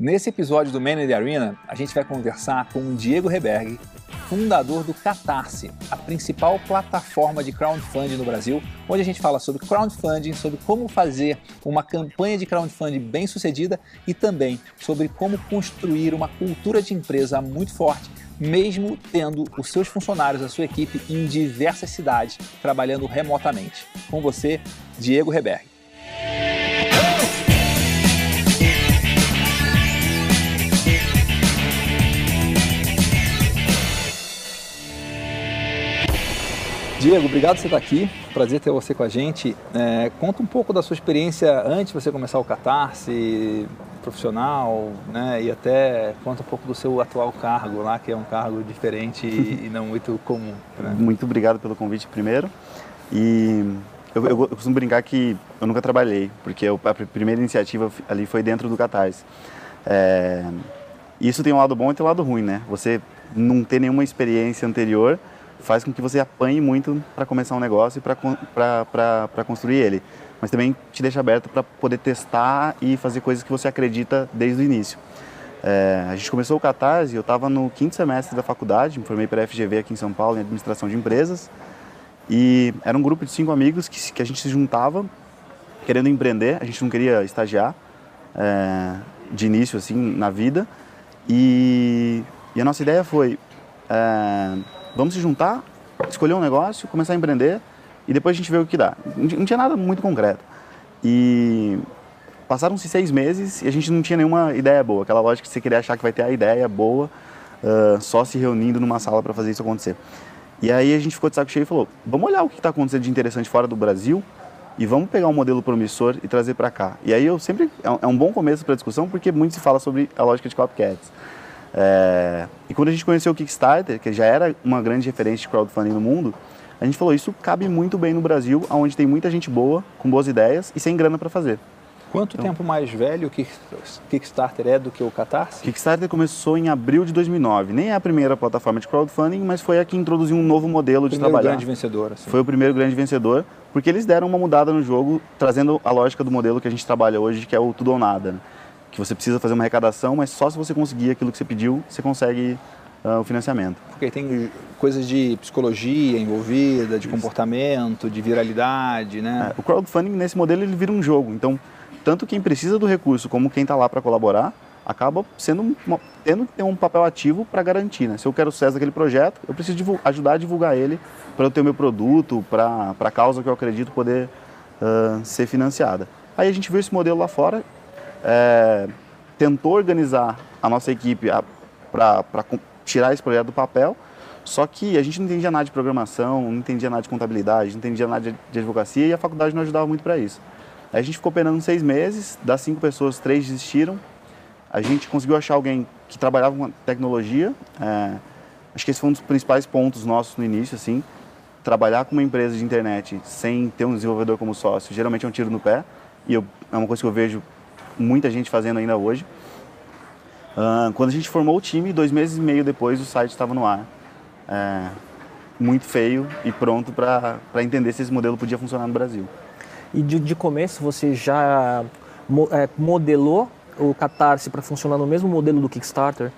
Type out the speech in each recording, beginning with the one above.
Nesse episódio do Man in the Arena, a gente vai conversar com o Diego Reberg, fundador do Catarse, a principal plataforma de crowdfunding no Brasil, onde a gente fala sobre crowdfunding, sobre como fazer uma campanha de crowdfunding bem sucedida e também sobre como construir uma cultura de empresa muito forte, mesmo tendo os seus funcionários, a sua equipe em diversas cidades, trabalhando remotamente. Com você, Diego Reberg. Diego, obrigado por você estar aqui. Prazer ter você com a gente. É, conta um pouco da sua experiência antes de você começar o Catarse profissional, né? E até conta um pouco do seu atual cargo lá, que é um cargo diferente e não muito comum. Né? Muito obrigado pelo convite primeiro. E eu, eu, eu, costumo brincar que eu nunca trabalhei, porque eu, a primeira iniciativa ali foi dentro do Catarse. É, isso tem um lado bom e tem um lado ruim, né? Você não ter nenhuma experiência anterior faz com que você apanhe muito para começar um negócio e para construir ele. Mas também te deixa aberto para poder testar e fazer coisas que você acredita desde o início. É, a gente começou o Catarse, eu estava no quinto semestre da faculdade, me formei para a FGV aqui em São Paulo, em administração de empresas. E era um grupo de cinco amigos que, que a gente se juntava querendo empreender, a gente não queria estagiar é, de início assim na vida. E, e a nossa ideia foi é, Vamos se juntar, escolher um negócio, começar a empreender e depois a gente vê o que dá. Não tinha nada muito concreto. E passaram-se seis meses e a gente não tinha nenhuma ideia boa. Aquela lógica que você queria achar que vai ter a ideia boa uh, só se reunindo numa sala para fazer isso acontecer. E aí a gente ficou de saco cheio e falou: vamos olhar o que está acontecendo de interessante fora do Brasil e vamos pegar um modelo promissor e trazer para cá. E aí eu sempre é um é bom começo para discussão porque muito se fala sobre a lógica de copycats. É, e quando a gente conheceu o Kickstarter, que já era uma grande referência de crowdfunding no mundo, a gente falou, isso cabe muito bem no Brasil, onde tem muita gente boa, com boas ideias e sem grana para fazer. Quanto então, tempo mais velho o Kickstarter é do que o Catarse? Kickstarter começou em abril de 2009. Nem é a primeira plataforma de crowdfunding, mas foi a que introduziu um novo modelo de trabalhar. Foi o grande vencedor. Assim. Foi o primeiro grande vencedor, porque eles deram uma mudada no jogo, trazendo a lógica do modelo que a gente trabalha hoje, que é o tudo ou nada. Né? Que você precisa fazer uma arrecadação, mas só se você conseguir aquilo que você pediu, você consegue uh, o financiamento. Porque tem coisas de psicologia envolvida, de Isso. comportamento, de viralidade, né? É, o crowdfunding nesse modelo ele vira um jogo, então tanto quem precisa do recurso como quem está lá para colaborar acaba sendo uma, tendo que ter um papel ativo para garantir, né? Se eu quero sucesso daquele projeto, eu preciso ajudar a divulgar ele para eu ter o meu produto, para a causa que eu acredito poder uh, ser financiada. Aí a gente viu esse modelo lá fora é, tentou organizar a nossa equipe para tirar esse projeto do papel, só que a gente não entendia nada de programação, não entendia nada de contabilidade, não entendia nada de, de advocacia e a faculdade não ajudava muito para isso. A gente ficou penando seis meses, das cinco pessoas, três desistiram. A gente conseguiu achar alguém que trabalhava com tecnologia. É, acho que esse foi um dos principais pontos nossos no início, assim. Trabalhar com uma empresa de internet sem ter um desenvolvedor como sócio, geralmente é um tiro no pé. E eu, é uma coisa que eu vejo muita gente fazendo ainda hoje. Uh, quando a gente formou o time, dois meses e meio depois o site estava no ar. É, muito feio e pronto para entender se esse modelo podia funcionar no Brasil. E de, de começo você já é, modelou o Catarse para funcionar no mesmo modelo do Kickstarter?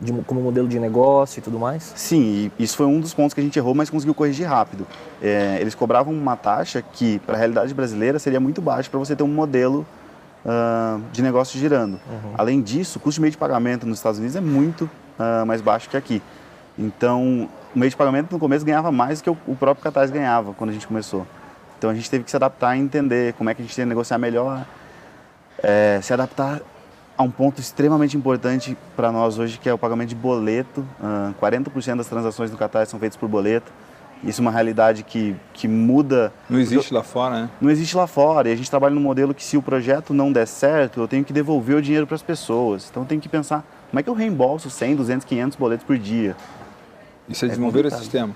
De, como modelo de negócio e tudo mais? Sim, isso foi um dos pontos que a gente errou, mas conseguiu corrigir rápido. É, eles cobravam uma taxa que, para a realidade brasileira, seria muito baixa para você ter um modelo uh, de negócio girando. Uhum. Além disso, o custo de meio de pagamento nos Estados Unidos é muito uh, mais baixo que aqui. Então, o meio de pagamento no começo ganhava mais do que o, próprio Catarse ganhava quando a gente começou. Então a gente teve que se adaptar e entender como é que a gente tem que negociar melhor, é, se adaptar a um ponto extremamente importante para nós hoje, que é o pagamento de boleto. Uh, 40% das transações no Catarse são feitas por boleto. Isso é uma realidade que, que muda. Não existe lá fora, né? Não existe lá fora. E a gente trabalha num modelo que, se o projeto não der certo, eu tenho que devolver o dinheiro para as pessoas. Então, tem que pensar como é que eu reembolso 100, 200, 500 boletos por dia. E você é desenvolveu esse sistema?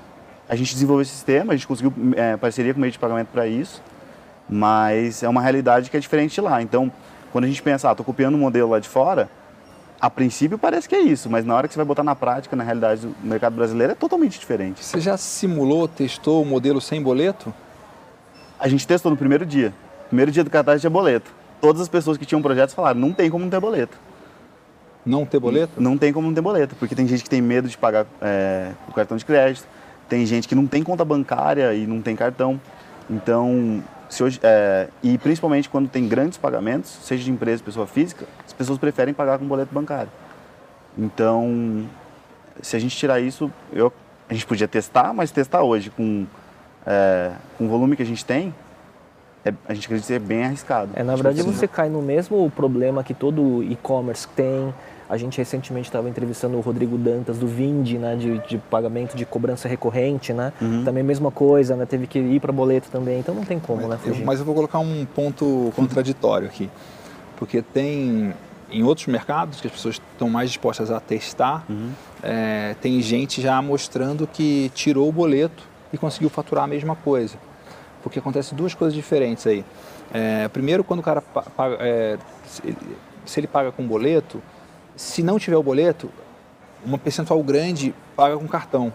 A gente desenvolveu esse sistema, a gente conseguiu é, parceria com o meio de pagamento para isso, mas é uma realidade que é diferente lá. Então, quando a gente pensa, ah, estou copiando um modelo lá de fora, a princípio parece que é isso, mas na hora que você vai botar na prática, na realidade do mercado brasileiro, é totalmente diferente. Você já simulou, testou o modelo sem boleto? A gente testou no primeiro dia. Primeiro dia do catarse tinha boleto. Todas as pessoas que tinham projetos falaram, não tem como não ter boleto. Não ter boleto? Não tem como não ter boleto, porque tem gente que tem medo de pagar é, o cartão de crédito, tem gente que não tem conta bancária e não tem cartão. Então, se hoje, é, e principalmente quando tem grandes pagamentos, seja de empresa, pessoa física, as pessoas preferem pagar com boleto bancário. Então, se a gente tirar isso, eu, a gente podia testar, mas testar hoje com, é, com o volume que a gente tem, é, a gente acredita que é bem arriscado. É, na verdade, você cai no mesmo problema que todo e-commerce tem. A gente recentemente estava entrevistando o Rodrigo Dantas do Vind, né, de, de pagamento de cobrança recorrente, né? Uhum. Também a mesma coisa, né? Teve que ir para boleto também, então não tem como, né? Eu, Fugir. mas eu vou colocar um ponto contraditório aqui, porque tem em outros mercados que as pessoas estão mais dispostas a testar, Uhum. é, tem gente já mostrando que tirou o boleto e conseguiu faturar a mesma coisa. Porque acontece duas coisas diferentes aí. É, primeiro, quando o cara pa- paga, é, se, ele, se ele paga com boleto, se não tiver o boleto, uma percentual grande paga com cartão.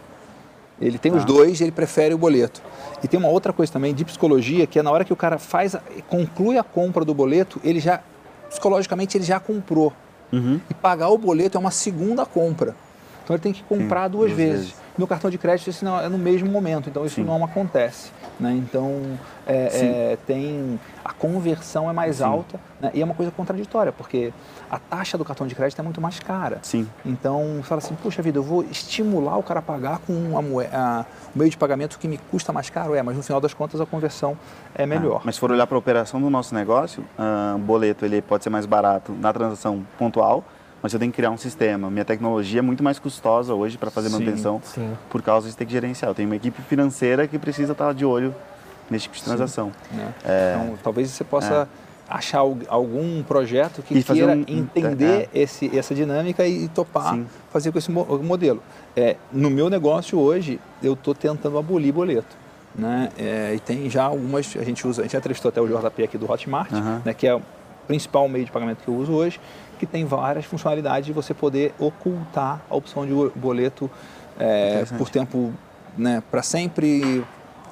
Ele tem os Tá. dois e ele prefere o boleto. E tem uma outra coisa também de psicologia, que é na hora que o cara faz, conclui a compra do boleto, ele já, psicologicamente, ele já comprou. Uhum. E pagar o boleto é uma segunda compra. Então ele tem que comprar duas, duas vezes. vezes. No cartão de crédito isso não, é no mesmo momento, então isso Sim. não acontece. Né? Então é, é, tem a conversão é mais Sim. alta né? e é uma coisa contraditória, porque a taxa do cartão de crédito é muito mais cara. Sim. Então, você fala assim, puxa vida, eu vou estimular o cara a pagar com a moe- a- o meio de pagamento que me custa mais caro, é, mas no final das contas a conversão é melhor. Ah, mas se for olhar para a operação do nosso negócio, ah, o boleto ele pode ser mais barato na transação pontual, mas eu tenho que criar um sistema. Minha tecnologia é muito mais custosa hoje para fazer Sim, manutenção sim. por causa de ter que gerenciar. Eu tenho uma equipe financeira que precisa estar de olho nesse tipo de transação. né? É. Então, talvez você possa achar al- algum projeto que E queira um- entender esse, essa dinâmica e topar Sim. fazer com esse mo- modelo. É, no meu negócio hoje, eu estou tentando abolir boleto. Né? É, e tem já algumas, a gente usa, a gente já entrevistou até o JP aqui do Hotmart, né, que é principal meio de pagamento que eu uso hoje, que tem várias funcionalidades de você poder ocultar a opção de boleto é, por tempo né, para sempre,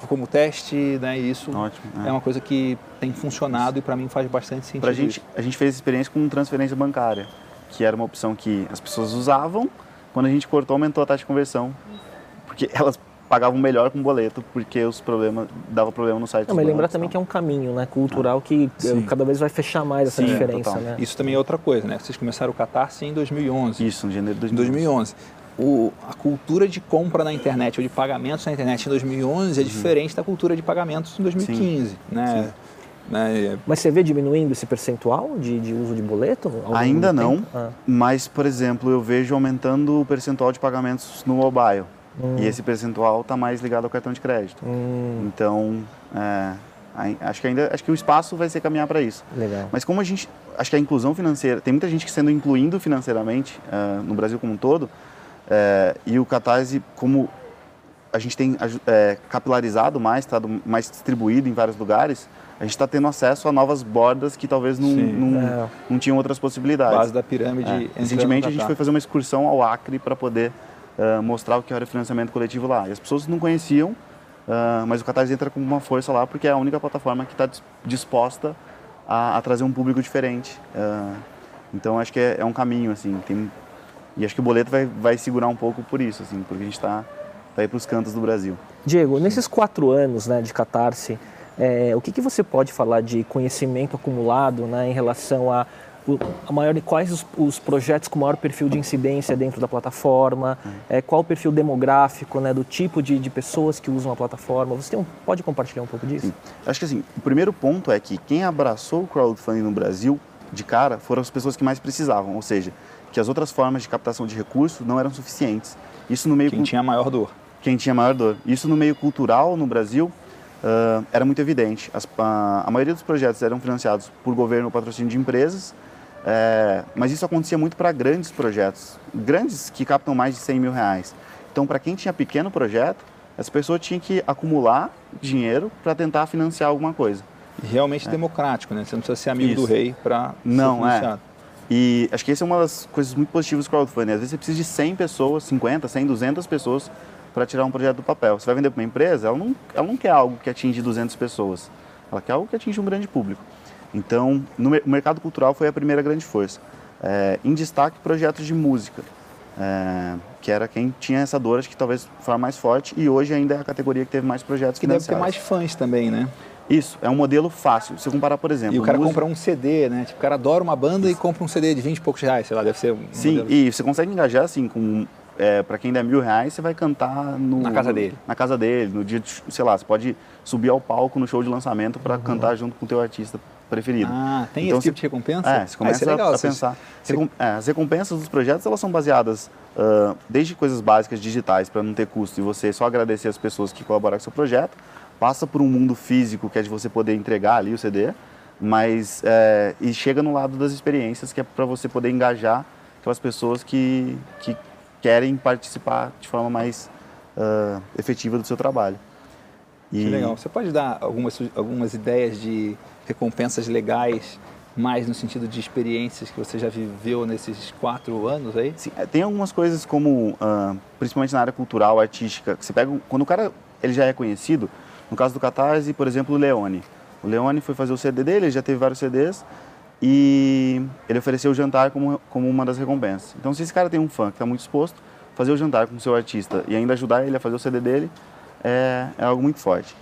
como teste, né, e isso Ótimo. é uma coisa que tem funcionado e para mim faz bastante sentido. Pra gente, a gente fez experiência com transferência bancária, que era uma opção que as pessoas usavam, quando a gente cortou aumentou a taxa de conversão, porque elas pagavam melhor com boleto, porque os problemas dava problema no site Não, mas lembrar também tal. que é um caminho né, cultural que eh, Sim. cada vez vai fechar mais essa Sim, diferença, total. né? Isso também é outra coisa, né? Vocês começaram o Catarse em 2011. Isso, em janeiro de Em 2011. O, a cultura de compra na internet ou de pagamentos na internet em 2011 é Uhum. diferente da cultura de pagamentos em 2015, né? né? Mas você vê diminuindo esse percentual de, de uso de boleto? Ainda não? Ah. mas, por exemplo, eu vejo aumentando o percentual de pagamentos no mobile. E esse percentual está mais ligado ao cartão de crédito. Hum, Então, é, acho que ainda acho que o espaço vai ser caminhar para isso. legal. Mas como a gente, acho que a inclusão financeira, tem muita gente que sendo incluindo financeiramente ah, no Brasil como um todo, é, e o Catarse, como a gente tem é, capilarizado mais, estado mais distribuído em vários lugares, a gente está tendo acesso a novas bordas que talvez não, Sim. não, É. não tinham outras possibilidades. Base da pirâmide. É, Recentemente a gente foi fazer uma excursão ao Acre para poder ah, mostrar o que era financiamento coletivo lá. E as pessoas não conheciam, ah, mas o Catarse entra com uma força lá porque é a única plataforma que está disposta a, a trazer um público diferente. Ah, então acho que é, é um caminho assim. Tem, e acho que o boleto vai, vai segurar um pouco por isso, assim, porque a gente está tá aí para os cantos do Brasil. Diego, nesses quatro anos né, de Catarse, é, o que, que você pode falar de conhecimento acumulado né, em relação a, o- a maior, quais os, os projetos com maior perfil de incidência dentro da plataforma, é, qual o perfil demográfico né, do tipo de, de pessoas que usam a plataforma? Você tem um- pode compartilhar um pouco disso? Sim. Acho que assim, o primeiro ponto é que quem abraçou o crowdfunding no Brasil, de cara, foram as pessoas que mais precisavam, ou seja, que as outras formas de captação de recursos não eram suficientes. Isso no meio Quem tinha maior dor. quem tinha maior dor. Isso no meio cultural no Brasil ah, era muito evidente. As- a, a maioria dos projetos eram financiados por governo ou patrocínio de empresas, eh, mas isso acontecia muito para grandes projetos, grandes que captam mais de 100 mil reais. Então, para quem tinha pequeno projeto, essa pessoa tinha que acumular dinheiro para tentar financiar alguma coisa. E realmente democrático, né? Você não precisa ser amigo É. Isso. do rei para Não, ser é. E acho que essa é uma das coisas muito positivas do crowdfunding. Às vezes você precisa de 100 pessoas, 50, 100, 200 pessoas para tirar um projeto do papel. Você vai vender para uma empresa, ela não, ela não quer algo que atinge 200 pessoas. Ela quer algo que atinge um grande público. Então, no o mercado cultural foi a primeira grande força. é, em destaque projetos de música, é, que era quem tinha essa dor, acho que talvez foi mais forte, e hoje ainda é a categoria que teve mais projetos Que deve ter mais fãs também, né? Isso, é um modelo fácil. Se eu comparar, por exemplo. E o cara música... compra um CD, né? Tipo, o cara adora uma banda e compra um CD de 20 e poucos reais, sei lá, deve ser um. Sim, modelo... e você consegue engajar assim com. É, para quem der mil reais, você vai cantar no, na casa dele. Na casa dele, no dia, de, sei lá, você pode subir ao palco no show de lançamento para uhum. cantar junto com o teu artista preferido. Ah, tem então, esse tipo de recompensa? É, você começa ah, é legal, a, a pensar. Você... É, as recompensas dos projetos, elas são baseadas uh, desde coisas básicas digitais para não ter custo e você só agradecer as pessoas que colaboraram com o seu projeto, passa por um mundo físico que é de você poder entregar ali o CD, mas é, e chega no lado das experiências que é para você poder engajar aquelas pessoas que, que querem participar de forma mais uh, efetiva do seu trabalho. E... Que legal. Você pode dar algumas, algumas ideias de recompensas legais, mais no sentido de experiências que você já viveu nesses quatro anos aí? Sim, é, tem algumas coisas como, uh, principalmente na área cultural, artística, que você pega, quando o cara ele já é conhecido, no caso do Catarse, por exemplo, o Leone. O Leone foi fazer o CD dele, ele já teve vários CDs, e ele ofereceu o jantar como, como uma das recompensas. Então, se esse cara tem um fã que está muito exposto, fazer o jantar com o seu artista e ainda ajudar ele a fazer o CD dele é, é algo muito forte.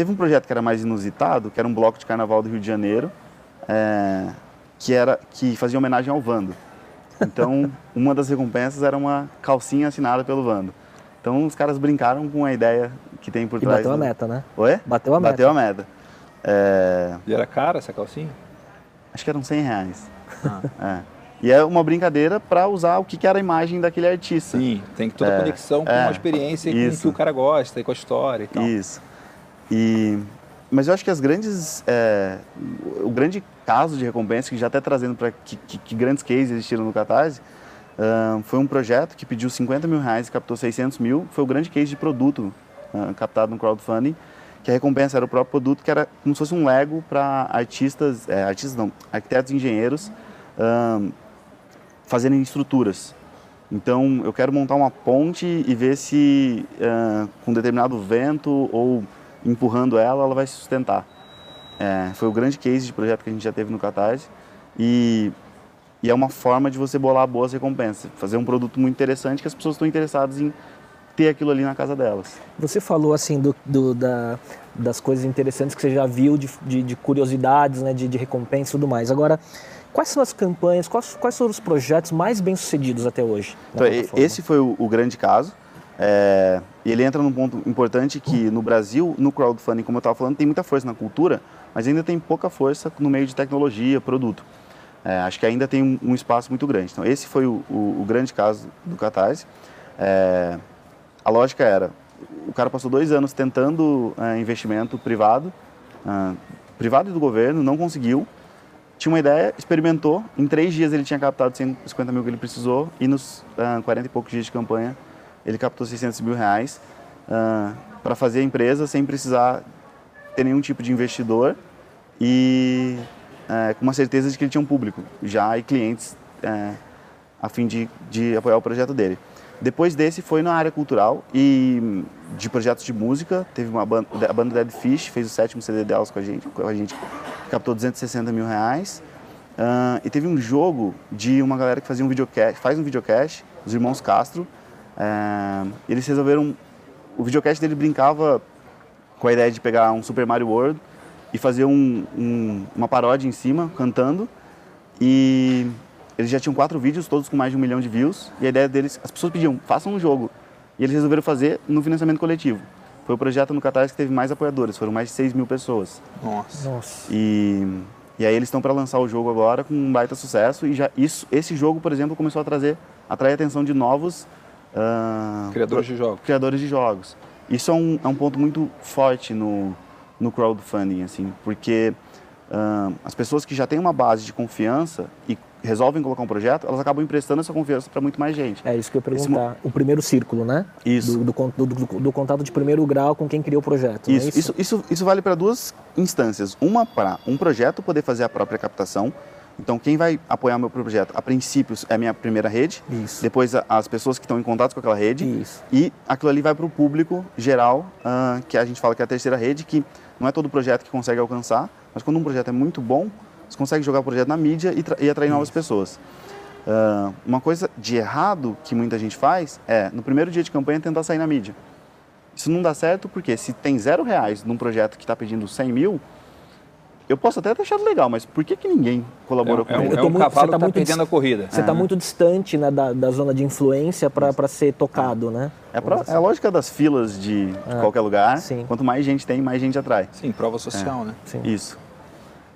Teve um projeto que era mais inusitado, que era um bloco de carnaval do Rio de Janeiro, é, que, era, que fazia homenagem ao Vando. Então, uma das recompensas era uma calcinha assinada pelo Vando. Então, os caras brincaram com a ideia que tem por e trás. bateu do... a meta, né? Oi? Bateu a meta. Bateu a meta. É... E era cara essa calcinha? Acho que eram 100 reais. Ah. É. E é uma brincadeira para usar o que era a imagem daquele artista. Sim, tem toda a é, conexão com é, a experiência e com o que o cara gosta e com a história e tal. Isso. E, mas eu acho que as grandes, é, o grande caso de recompensa, que já até trazendo para que, que, que, grandes cases existiram no Catarse, uh, foi um projeto que pediu 50 mil reais e captou 600 mil. Foi o grande case de produto uh, captado no crowdfunding, que a recompensa era o próprio produto, que era como se fosse um Lego para artistas, é, artistas não, arquitetos e engenheiros uh, fazerem estruturas. Então, eu quero montar uma ponte e ver se uh, com determinado vento ou empurrando ela, ela vai se sustentar. É, foi o grande case de projeto que a gente já teve no Catarse e, e é uma forma de você bolar boas recompensas, fazer um produto muito interessante que as pessoas estão interessadas em ter aquilo ali na casa delas. Você falou assim do, do da, das coisas interessantes que você já viu, de, de, de curiosidades, né, de, de recompensa e tudo mais. Agora, quais são as campanhas, quais, quais foram os projetos mais bem sucedidos até hoje? Então, esse foi o, o grande caso. É, e ele entra num ponto importante que no Brasil, no crowdfunding, como eu estava falando, tem muita força na cultura, mas ainda tem pouca força no meio de tecnologia, produto. É, acho que ainda tem um, um, espaço muito grande. Então, esse foi o, o, o grande caso do Catarse. É, a lógica era, o cara passou dois anos tentando é, investimento privado, é, privado e do governo, não conseguiu, tinha uma ideia, experimentou, em três dias ele tinha captado 150 mil que ele precisou e nos uh, 40 e poucos dias de campanha ele captou 600 mil reais uh, para fazer a empresa sem precisar ter nenhum tipo de investidor e uh, com uma certeza de que ele tinha um público já e clientes uh, a fim de, de apoiar o projeto dele. Depois desse foi na área cultural e de projetos de música, teve uma banda, a banda Dead Fish, fez o sétimo CD delas com a gente, com a gente captou 260 mil reais. Uh, e teve um jogo de uma galera que fazia um videocast, faz um videocast, os irmãos Castro, é, eles resolveram. O videocast dele brincava com a ideia de pegar um Super Mario World e fazer um, um, uma paródia em cima, cantando. E eles já tinham quatro vídeos, todos com mais de um milhão de views. E a ideia deles, as pessoas pediam, façam um jogo. E eles resolveram fazer no financiamento coletivo. Foi o projeto no Catarse que teve mais apoiadores, foram mais de 6 mil pessoas. Nossa. Nossa. E, e aí eles estão para lançar o jogo agora com um baita sucesso. E já isso, esse jogo, por exemplo, começou a trazer, atrair a atenção de novos Uh, criadores de jogos. Criadores de jogos. Isso é um, é um ponto muito forte no, no crowdfunding, assim, porque uh, as pessoas que já têm uma base de confiança e resolvem colocar um projeto, elas acabam emprestando essa confiança para muito mais gente. É isso que eu ia perguntar. Esse... O primeiro círculo, né? Isso. Do, do, do, do, contato de primeiro grau com quem criou o projeto. Isso, é isso? isso, isso, isso vale para duas instâncias. Uma para um projeto poder fazer a própria captação então, quem vai apoiar meu projeto, a princípio, é a minha primeira rede, Isso. depois as pessoas que estão em contato com aquela rede, Isso. e aquilo ali vai para o público geral, uh, que a gente fala que é a terceira rede, que não é todo projeto que consegue alcançar, mas quando um projeto é muito bom, você consegue jogar o projeto na mídia e, e atrair Isso. novas pessoas. Uh, uma coisa de errado que muita gente faz é, no primeiro dia de campanha, tentar sair na mídia. Isso não dá certo porque se tem zero reais num projeto que está pedindo 100 mil, eu posso até ter achado legal, mas por que, que ninguém colaborou é, com é, ele? É um cavalo que tá, tá perdendo a corrida. Você está é. muito distante né, da, da zona de influência para ser tocado, né? É, pra, é a lógica das filas de, de é. qualquer lugar. Sim. Quanto mais gente tem, mais gente atrai. Sim, prova social, é. né? Sim. Isso.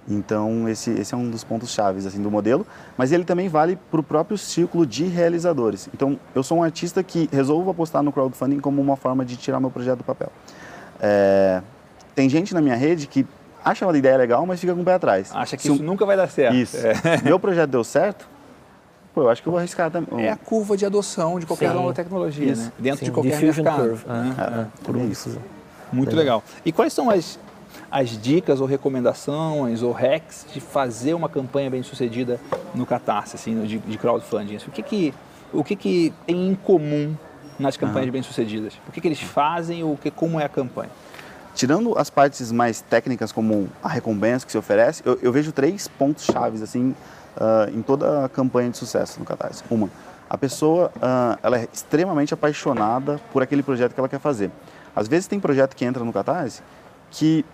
Então, esse, esse é um dos pontos chaves assim, do modelo, mas ele também vale para o próprio círculo de realizadores. Então, eu sou um artista que resolvo apostar no crowdfunding como uma forma de tirar meu projeto do papel. É, tem gente na minha rede que acha uma ideia legal, mas fica com o pé atrás. Acha que Se isso um... nunca vai dar certo. Isso. É. Meu projeto deu certo, pô, eu acho que eu vou arriscar também. É a curva de adoção de qualquer Sim. nova tecnologia, isso. né? Dentro Sim. de qualquer Diffusion mercado. Curve. É, é, é, isso. Muito legal. E quais são as as dicas ou recomendações ou hacks de fazer uma campanha bem sucedida no Catarse, assim, de, de crowdfunding? O que que, o que que tem em comum nas campanhas uhum. bem sucedidas? O que, que eles fazem ou que, como é a campanha? Tirando as partes mais técnicas, como a recompensa que se oferece, eu, eu vejo três pontos chaves assim uh, em toda a campanha de sucesso no Catarse. Uma, a pessoa uh, ela é extremamente apaixonada por aquele projeto que ela quer fazer. Às vezes tem projeto que entra no Catarse que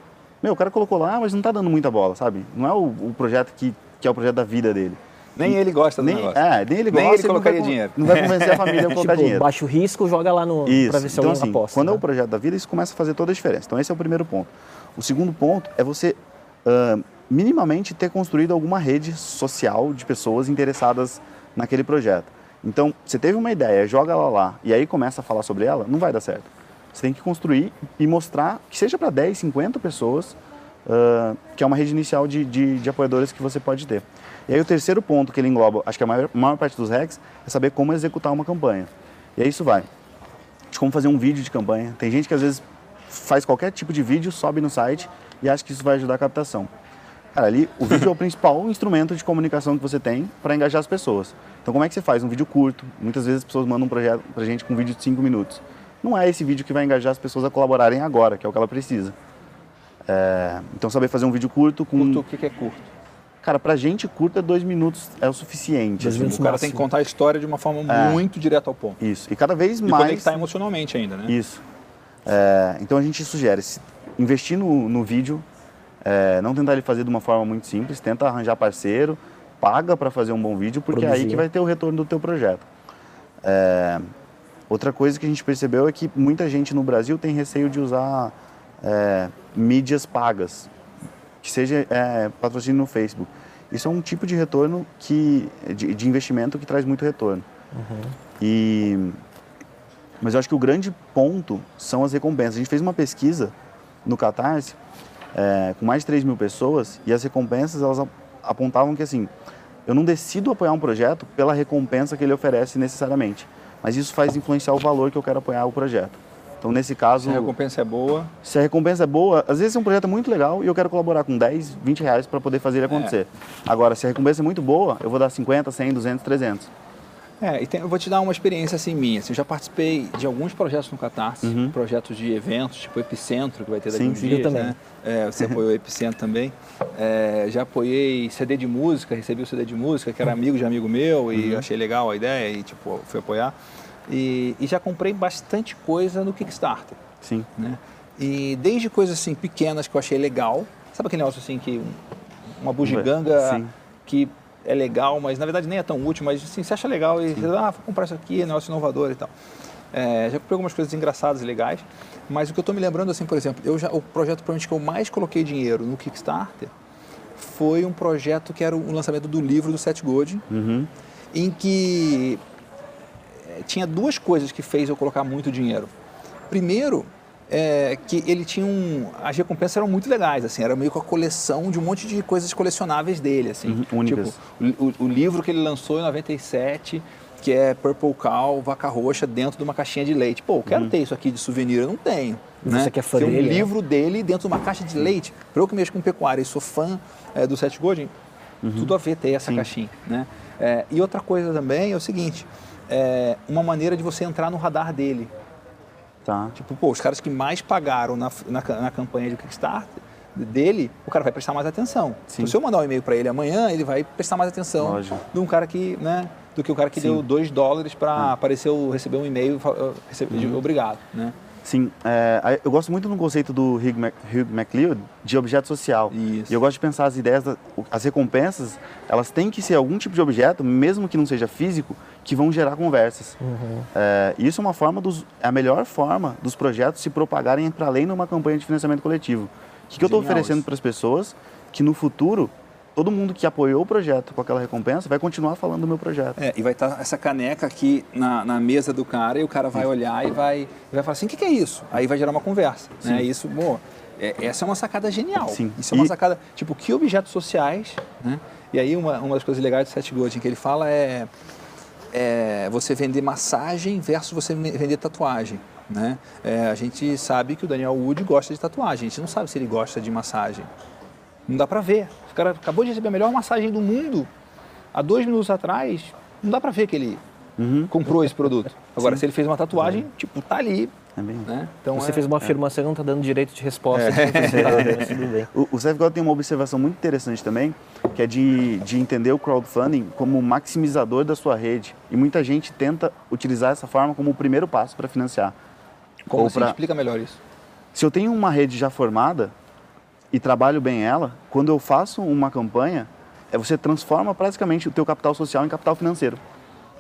meu, o cara colocou lá, mas não tá dando muita bola, sabe? Não é o, o projeto que, que é o projeto da vida dele. Nem ele gosta do nem, negócio. É, nem ele gosta. Nem ele colocaria dinheiro. Não vai convencer a família a colocar tipo, dinheiro. baixo risco, joga lá no para ver se então, alguém assim, aposta. Quando né? é o projeto da vida, isso começa a fazer toda a diferença. Então esse é o primeiro ponto. O segundo ponto é você uh, minimamente ter construído alguma rede social de pessoas interessadas naquele projeto. Então, você teve uma ideia, joga ela lá e aí começa a falar sobre ela, não vai dar certo. Você tem que construir e mostrar que seja para 10, 50 pessoas uh, que é uma rede inicial de, de, de, apoiadores que você pode ter. E aí o terceiro ponto que ele engloba, acho que a maior, maior parte dos hacks, é saber como executar uma campanha. E aí isso vai de como fazer um vídeo de campanha. Tem gente que às vezes faz qualquer tipo de vídeo, sobe no site e acha que isso vai ajudar a captação. Cara, ali o vídeo é o principal instrumento de comunicação que você tem para engajar as pessoas. Então, como é que você faz? Um vídeo curto. Muitas vezes as pessoas mandam um projeto para gente com um vídeo de 5 minutos. Não é esse vídeo que vai engajar as pessoas a colaborarem agora, que é o que ela precisa. É, então saber fazer um vídeo curto com. Curto, o que, é curto? Cara, pra gente curto é dois minutos é o suficiente. Assim. O cara tem que contar a história de uma forma é, muito direta ao ponto. Isso. E cada vez e mais. E conectar emocionalmente ainda, né? Isso. É, então a gente sugere investir no, no vídeo, é, não tentar ele fazer de uma forma muito simples, tenta arranjar parceiro, paga para fazer um bom vídeo, porque Produzir. é aí que vai ter o retorno do teu projeto. É, outra coisa que a gente percebeu é que muita gente no Brasil tem receio de usar é, mídias pagas, que seja é, patrocínio no Facebook. Isso é um tipo de retorno que de, de investimento que traz muito retorno. Uhum. E mas eu acho que o grande ponto são as recompensas. A gente fez uma pesquisa no Catarse é, com mais de 3 mil pessoas e as recompensas elas apontavam que assim, eu não decido apoiar um projeto pela recompensa que ele oferece necessariamente, mas isso faz influenciar o valor que eu quero apoiar o projeto. Então, nesse caso. Se a recompensa é boa. Se a recompensa é boa, às vezes é um projeto muito legal e eu quero colaborar com 10, 20 reais para poder fazer ele acontecer. É. Agora, se a recompensa é muito boa, eu vou dar 50, 100, 200, 300. É, e tem, eu vou te dar uma experiência assim minha. Assim, eu já participei de alguns projetos no Catarse, uhum. projetos de eventos, tipo Epicentro, que vai ter daqui sim, uns sim, dias, também. Né? É, você apoiou o Epicentro também. É, já apoiei CD de música, recebi o CD de música, que era amigo de amigo meu, e uhum. achei legal a ideia e tipo, fui apoiar. E, e, já comprei bastante coisa no Kickstarter. Sim. Né? E desde coisas assim pequenas que eu achei legal, sabe aquele negócio assim que uma bugiganga Sim. que é legal, mas na verdade nem é tão útil, mas assim, você acha legal e você, ah, vou comprar isso aqui, é negócio inovador e tal. É, já comprei algumas coisas engraçadas e legais, mas o que eu estou me lembrando, assim, por exemplo, eu já, o projeto provavelmente que eu mais coloquei dinheiro no Kickstarter foi um projeto que era o lançamento do livro do Seth Godin, uhum. em que tinha duas coisas que fez eu colocar muito dinheiro. Primeiro, é, que ele tinha um. As recompensas eram muito legais, assim, era meio com a coleção de um monte de coisas colecionáveis dele, assim. Uhum. Tipo, o, o, livro que ele lançou em 97, que é Purple Cow, Vaca Roxa, dentro de uma caixinha de leite. Pô, eu quero uhum. ter isso aqui de souvenir, eu não tenho. Né? Você quer fazer um né? livro dele dentro de uma caixa de leite. Para eu que mexo com pecuária e sou fã é, do Seth Godin, uhum. tudo a ver ter essa Sim. caixinha, né? É, e outra coisa também é o seguinte, é, uma maneira de você entrar no radar dele. Tá. Tipo, pô, os caras que mais pagaram na, na, na campanha de Kickstarter dele, o cara vai prestar mais atenção. Sim. Se eu mandar um e-mail para ele amanhã, ele vai prestar mais atenção Lógico. de um cara que, né, do que o cara que Sim. deu 2 dólares para aparecer o- receber um e-mail e fala- receber de obrigado, né? Sim, é, eu gosto muito do conceito do Hugh, Mac, Hugh MacLeod de objeto social. Isso. E eu gosto de pensar as ideias, as recompensas, elas têm que ser algum tipo de objeto, mesmo que não seja físico, que vão gerar conversas. É, isso é uma forma dos, é a melhor forma dos projetos se propagarem para além de uma campanha de financiamento coletivo. O que, que eu estou oferecendo para as pessoas? Que no futuro todo mundo que apoiou o projeto com aquela recompensa vai continuar falando do meu projeto. É, e vai estar essa caneca aqui na, na mesa do cara e o cara vai olhar e vai, vai falar assim, o que, que é isso? Aí vai gerar uma conversa. Né? Isso, bom, é- essa é uma sacada genial. Sim. Isso é uma E- sacada, tipo, que objetos sociais, né? E aí uma, uma das coisas legais do Seth Godin que ele fala é, é você vender massagem versus você vender tatuagem. Né? É, a gente sabe que o Daniel Wood gosta de tatuagem, a gente não sabe se ele gosta de massagem. Não dá pra ver. O cara acabou de receber a melhor massagem do mundo há dois minutos atrás. Não dá pra ver que ele Uhum. comprou esse produto. Agora, se ele fez uma tatuagem, tipo, tá ali. É Né? Então, Você é- fez uma afirmação e não está dando direito de resposta. É. mas tudo bem. O, o Seth Godin tem uma observação muito interessante também, que é de, de entender o crowdfunding como um maximizador da sua rede. E muita gente tenta utilizar essa forma como o primeiro passo para financiar. Como Ou assim? pra- Explica melhor isso. Se eu tenho uma rede já formada e trabalho bem ela, quando eu faço uma campanha, é você transforma praticamente o teu capital social em capital financeiro.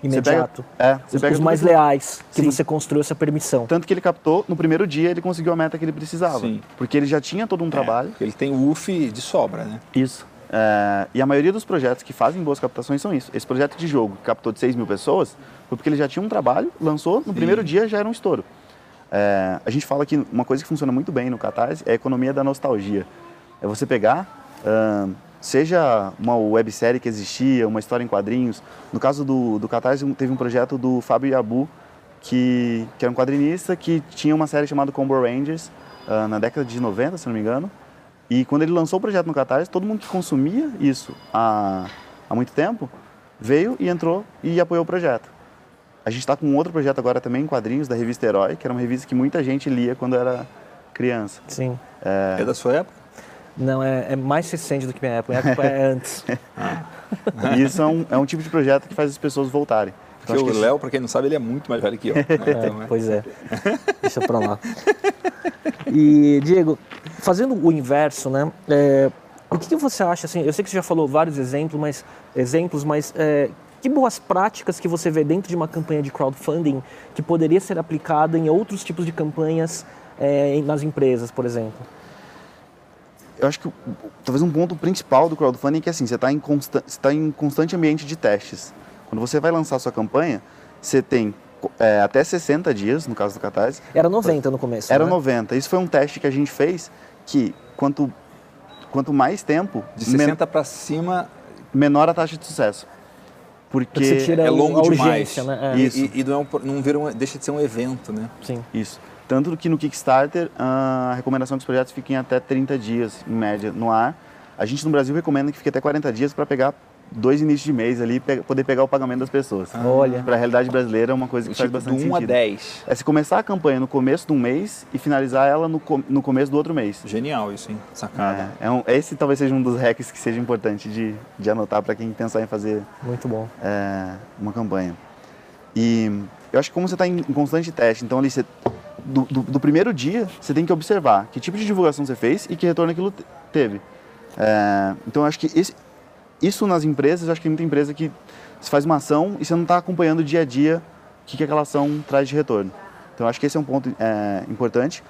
Você pega- Imediato. é, você Os, pega os mais leais que Sim. você construiu essa permissão. Tanto que ele captou, no primeiro dia ele conseguiu a meta que ele precisava. Sim. Porque ele já tinha todo um trabalho. Ele tem o UF de sobra, né? Isso. É, e a maioria dos projetos que fazem boas captações são isso. Esse projeto de jogo, que captou de 6 mil pessoas, foi porque ele já tinha um trabalho, lançou, no primeiro dia já era um estouro. É, a gente fala que uma coisa que funciona muito bem no Catarse é a economia da nostalgia. É você pegar, ahn, seja uma websérie que existia, uma história em quadrinhos. No caso do, do Catarse, teve um projeto do Fábio Yabu, que, que era um quadrinista que tinha uma série chamada Combo Rangers, ah, na década de 90, se não me engano. E quando ele lançou o projeto no Catarse, todo mundo que consumia isso há, há muito tempo veio e entrou e apoiou o projeto. A gente está com um outro projeto agora também em quadrinhos, da revista Herói, que era uma revista que muita gente lia quando era criança. Sim. É, da sua época? Não, é, é mais recente do que minha época. Minha época é antes. E isso é um, é um tipo de projeto que faz as pessoas voltarem. Porque acho que o Léo, pra quem não sabe, ele é muito mais velho que eu. né? É, Então, é. pois é. Deixa pra lá. E, Diego, fazendo o inverso, né? é, o que, que você acha, assim, eu sei que você já falou vários exemplos, mas, exemplos, mas é, que boas práticas que você vê dentro de uma campanha de crowdfunding que poderia ser aplicada em outros tipos de campanhas é, nas empresas, por exemplo? eu acho que talvez um ponto principal do crowdfunding é que assim, você está em, consta tá em constante ambiente de testes. Quando você vai lançar a sua campanha, você tem é, até 60 dias, no caso do Catarse, Era 90 no começo, era né? 90. Isso foi um teste que a gente fez que quanto, quanto mais tempo, De men- 60 pra cima menor a taxa de sucesso. Porque, é longo demais. né? É. E, Isso. e, e não, é um, não vira um, deixa de ser um evento, né? Sim. Isso. Tanto que no Kickstarter, a recomendação que os projetos fiquem até 30 dias, em média, no ar. A gente no Brasil recomenda que fique até 40 dias para pegar dois inícios de mês ali pe- poder pegar o pagamento das pessoas. Olha. Para a realidade brasileira é uma coisa que faz Tipo, do 1 bastante a sentido. 10. É se começar a campanha no começo de um mês e finalizar ela no, co- no começo do outro mês. Genial isso, hein? Sacada. É, é um- esse talvez seja um dos hacks que seja importante de, de anotar para quem pensar em fazer Muito bom. é, uma campanha. E eu acho que como você está em, em constante teste, então ali você, do, do- do primeiro dia você tem que observar que tipo de divulgação você fez e que retorno aquilo te- teve. É, então eu acho que esse- isso nas empresas, eu acho que tem muita empresa que você faz uma ação e você não está acompanhando dia a dia o que, que aquela ação traz de retorno. Então acho que esse é um ponto é, importante.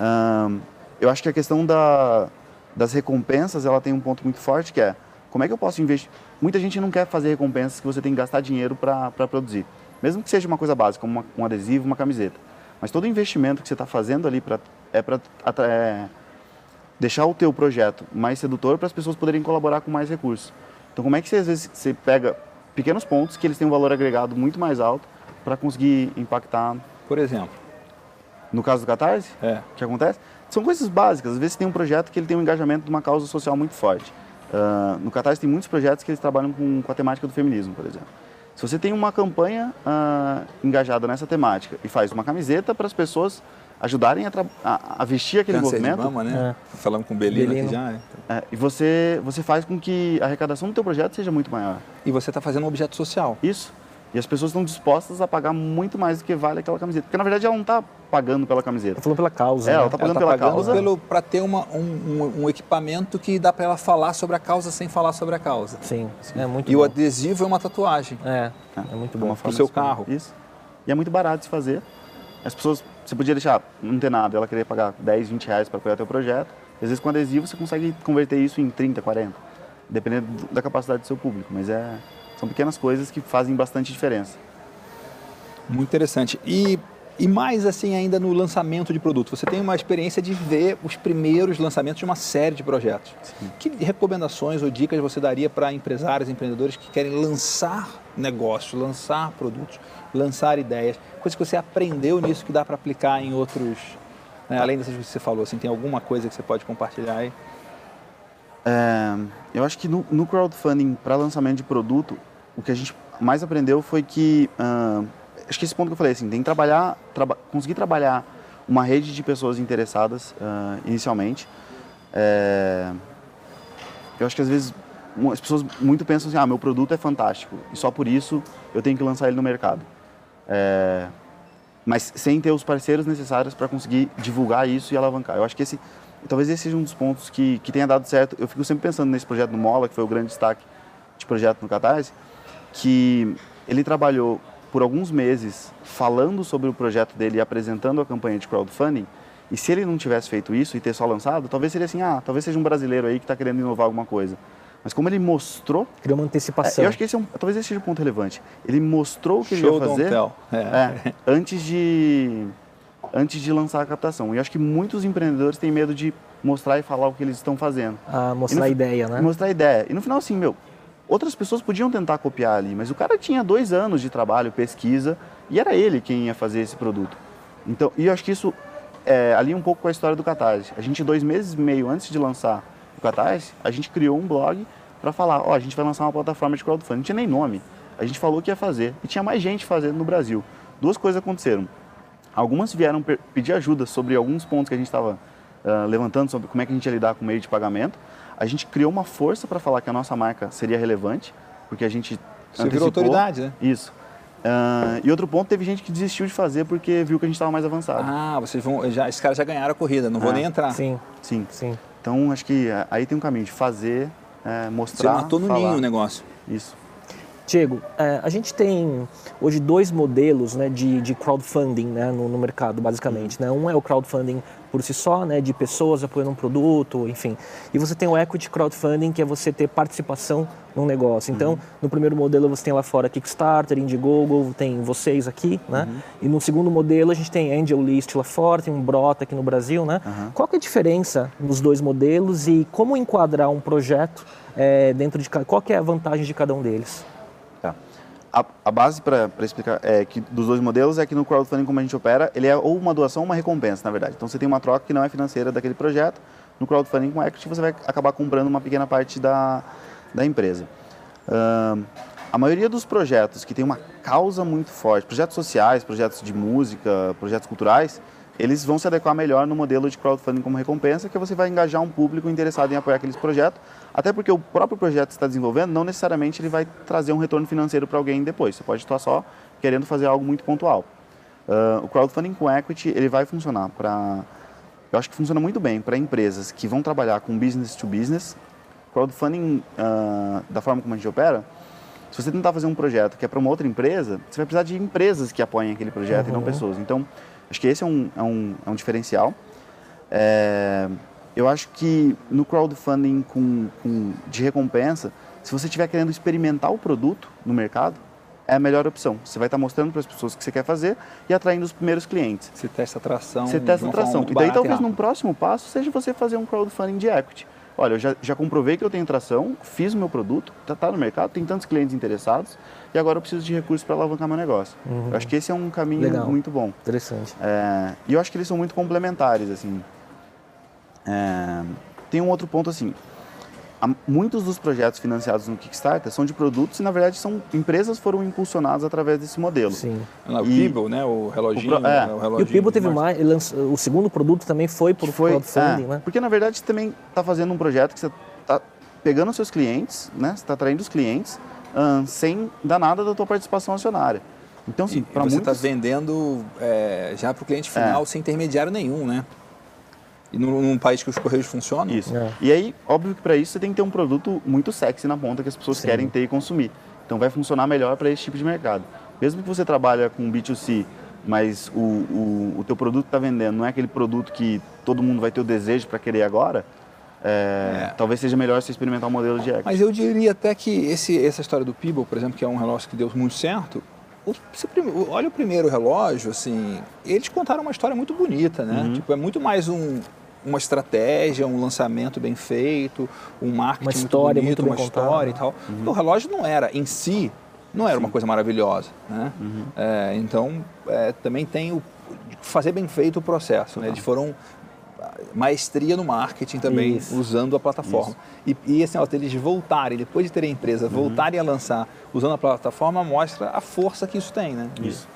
Ahn, eu acho que a questão da, das recompensas ela tem um ponto muito forte que é como é que eu posso investir? Muita gente não quer fazer recompensas que você tem que gastar dinheiro para produzir, mesmo que seja uma coisa básica, como uma, um adesivo, uma camiseta. Mas todo investimento que você está fazendo ali pra, é para é, deixar o teu projeto mais sedutor para as pessoas poderem colaborar com mais recursos. Então como é que você às vezes você pega pequenos pontos que eles têm um valor agregado muito mais alto para conseguir impactar Por exemplo. no caso do Catarse, É. o que acontece? São coisas básicas. Às vezes tem um projeto que ele tem um engajamento de uma causa social muito forte. Ah, no Catarse tem muitos projetos que eles trabalham com, com a temática do feminismo, por exemplo. Se você tem uma campanha uh, engajada nessa temática e faz uma camiseta para as pessoas ajudarem a, a, a vestir aquele Câncer movimento. De mama, né? É. Falamos com o Belino, Belino. aqui já. Né? É, e você, você faz com que a arrecadação do teu projeto seja muito maior. E você está fazendo um objeto social. Isso. E as pessoas estão dispostas a pagar muito mais do que vale aquela camiseta. Porque na verdade ela não está pagando pela camiseta. Está falando pela causa. É, né? ela está pagando ela tá pela pagando causa. Para ter uma, um, um, um, equipamento que dá para ela falar sobre a causa sem falar sobre a causa. Sim, sim. é muito E bom. o adesivo é uma tatuagem. É, é, muito bom. Para o seu carro. Isso. E é muito barato de se fazer. As pessoas, você podia deixar, não ter nada, ela queria pagar 10, 20 reais para apoiar teu projeto. Às vezes com adesivo você consegue converter isso em 30, 40, dependendo da capacidade do seu público. Mas é, são pequenas coisas que fazem bastante diferença. Muito interessante. E, e mais assim ainda no lançamento de produto. Você tem uma experiência de ver os primeiros lançamentos de uma série de projetos. Sim. Que recomendações ou dicas você daria para empresários, empreendedores que querem lançar negócios, lançar produtos, lançar ideias? Coisas que você aprendeu nisso que dá para aplicar em outros... Né? Além dessas que você falou, assim, tem alguma coisa que você pode compartilhar aí? É, eu acho que no, no crowdfunding para lançamento de produto, o que a gente mais aprendeu foi que uh, acho que esse ponto que eu falei, assim, tem que trabalhar, traba conseguir trabalhar uma rede de pessoas interessadas uh, inicialmente. É, eu acho que às vezes as pessoas muito pensam assim, ah, meu produto é fantástico e só por isso eu tenho que lançar ele no mercado. É, mas sem ter os parceiros necessários para conseguir divulgar isso e alavancar. Eu acho que esse, talvez esse seja um dos pontos que, que tenha dado certo. Eu fico sempre pensando nesse projeto do Mola, que foi o grande destaque de projeto no Catarse, que ele trabalhou por alguns meses falando sobre o projeto dele e apresentando a campanha de crowdfunding, e se ele não tivesse feito isso e ter só lançado, talvez seria assim, ah, talvez seja um brasileiro aí que está querendo inovar alguma coisa. Mas como ele mostrou... Criou uma antecipação. É, eu acho que esse é um, talvez esse seja o um ponto relevante. Ele mostrou o que Show ele ia fazer é. É, antes, de, antes de lançar a captação. E eu acho que muitos empreendedores têm medo de mostrar e falar o que eles estão fazendo. Ah, mostrar no, a ideia, né? Mostrar a ideia. E no final, assim, meu, Outras pessoas podiam tentar copiar ali, mas o cara tinha dois anos de trabalho, pesquisa, e era ele quem ia fazer esse produto. Então, e eu acho que isso é, ali um pouco com a história do Catarse. A gente, dois meses e meio antes de lançar Catarse, a gente criou um blog para falar, ó, oh, a gente vai lançar uma plataforma de crowdfunding. Não tinha nem nome. A gente falou que ia fazer. E tinha mais gente fazendo no Brasil. Duas coisas aconteceram. Algumas vieram pedir ajuda sobre alguns pontos que a gente estava uh, levantando, sobre como é que a gente ia lidar com o meio de pagamento a gente criou uma força para falar que a nossa marca seria relevante, porque a gente Você virou autoridade, né? Isso. Uh, e outro ponto, teve gente que desistiu de fazer porque viu que a gente estava mais avançado. Ah, vocês vão, já, esses caras já ganharam a corrida, não ah, vou nem entrar. Sim, sim, sim. Então acho que é, aí tem um caminho de fazer, é, mostrar. Você matou no falar. ninho o negócio. Isso. Diego, é, a gente tem hoje dois modelos né, de, de crowdfunding né, no, no, mercado, basicamente. Né? Um é o crowdfunding por si só, né, de pessoas apoiando um produto, enfim. E você tem o equity crowdfunding, que é você ter participação num negócio. Então, uhum. no primeiro modelo você tem lá fora Kickstarter, Indiegogo, tem vocês aqui, né? Uhum. E no segundo modelo a gente tem Angel List lá fora, tem um Brota aqui no Brasil, né? Uhum. Qual que é a diferença nos dois modelos e como enquadrar um projeto é, dentro de... Qual que é a vantagem de cada um deles? A, a base para explicar é que dos dois modelos é que no crowdfunding como a gente opera, ele é ou uma doação ou uma recompensa, na verdade. Então você tem uma troca que não é financeira daquele projeto. No crowdfunding com equity você vai acabar comprando uma pequena parte da, da empresa. Uh, a maioria dos projetos que tem uma causa muito forte, projetos sociais, projetos de música, projetos culturais, eles vão se adequar melhor no modelo de crowdfunding como recompensa, que você vai engajar um público interessado em apoiar aqueles projetos, até porque o próprio projeto que está desenvolvendo, não necessariamente ele vai trazer um retorno financeiro para alguém depois, você pode estar só querendo fazer algo muito pontual. Uh, o crowdfunding com equity, ele vai funcionar para... Eu acho que funciona muito bem para empresas que vão trabalhar com business to business. Crowdfunding, uh, da forma como a gente opera, se você tentar fazer um projeto que é para uma outra empresa, você vai precisar de empresas que apoiem aquele projeto uhum. e não uhum. pessoas. Então, Acho que esse é um, é um, é um diferencial. É, eu acho que no crowdfunding com, com, de recompensa, se você estiver querendo experimentar o produto no mercado, é a melhor opção. Você vai estar mostrando para as pessoas o que você quer fazer e atraindo os primeiros clientes. Você testa atração. Você testa atração. E daí talvez num próximo passo seja você fazer um crowdfunding de equity. Olha, eu já, já comprovei que eu tenho tração, fiz o meu produto, está tá no mercado, tem tantos clientes interessados e agora eu preciso de recursos para alavancar meu negócio. Uhum. Eu acho que esse é um caminho Legal. muito bom. Interessante. É, e eu acho que eles são muito complementares, assim. É, tem um outro ponto, assim. Muitos dos projetos financiados no Kickstarter são de produtos e, na verdade, são empresas foram impulsionadas através desse modelo. Sim. o Pibble, né? O reloginho. O pro, é. o reloginho e o Pibble teve mais, mais o segundo produto também foi por foi, crowdfunding, é, né? Porque, na verdade, você também está fazendo um projeto que você está pegando os seus clientes, né? Você está atraindo os clientes hum, sem dar nada da tua participação acionária. Então, assim, para você está muitos... vendendo é, já para o cliente final é. sem intermediário nenhum, né? E num, num, país que os correios funcionam. Isso. É. E aí, óbvio que para isso você tem que ter um produto muito sexy na ponta que as pessoas Sim. querem ter e consumir. Então vai funcionar melhor para esse tipo de mercado. Mesmo que você trabalhe com B2C, mas o, o, o teu produto está vendendo não é aquele produto que todo mundo vai ter o desejo para querer agora, é, é. talvez seja melhor você experimentar um modelo de equity. Mas eu diria até que esse, essa história do Peeble, por exemplo, que é um relógio que deu muito certo, o, olha o primeiro relógio, assim, eles contaram uma história muito bonita, né? Uhum. Tipo, é muito mais um, uma estratégia, um lançamento bem feito, um marketing uma história muito bonito, muito uma história e tal. Uhum. O relógio não era, em si, não era Sim. uma coisa maravilhosa, né? Uhum. É, então, é, também tem o fazer bem feito o processo, né? Eles foram maestria no marketing também, Isso. usando a plataforma. E, e assim, ó, eles voltarem, depois de terem a empresa, uhum. voltarem a lançar usando a plataforma, mostra a força que isso tem, né? Isso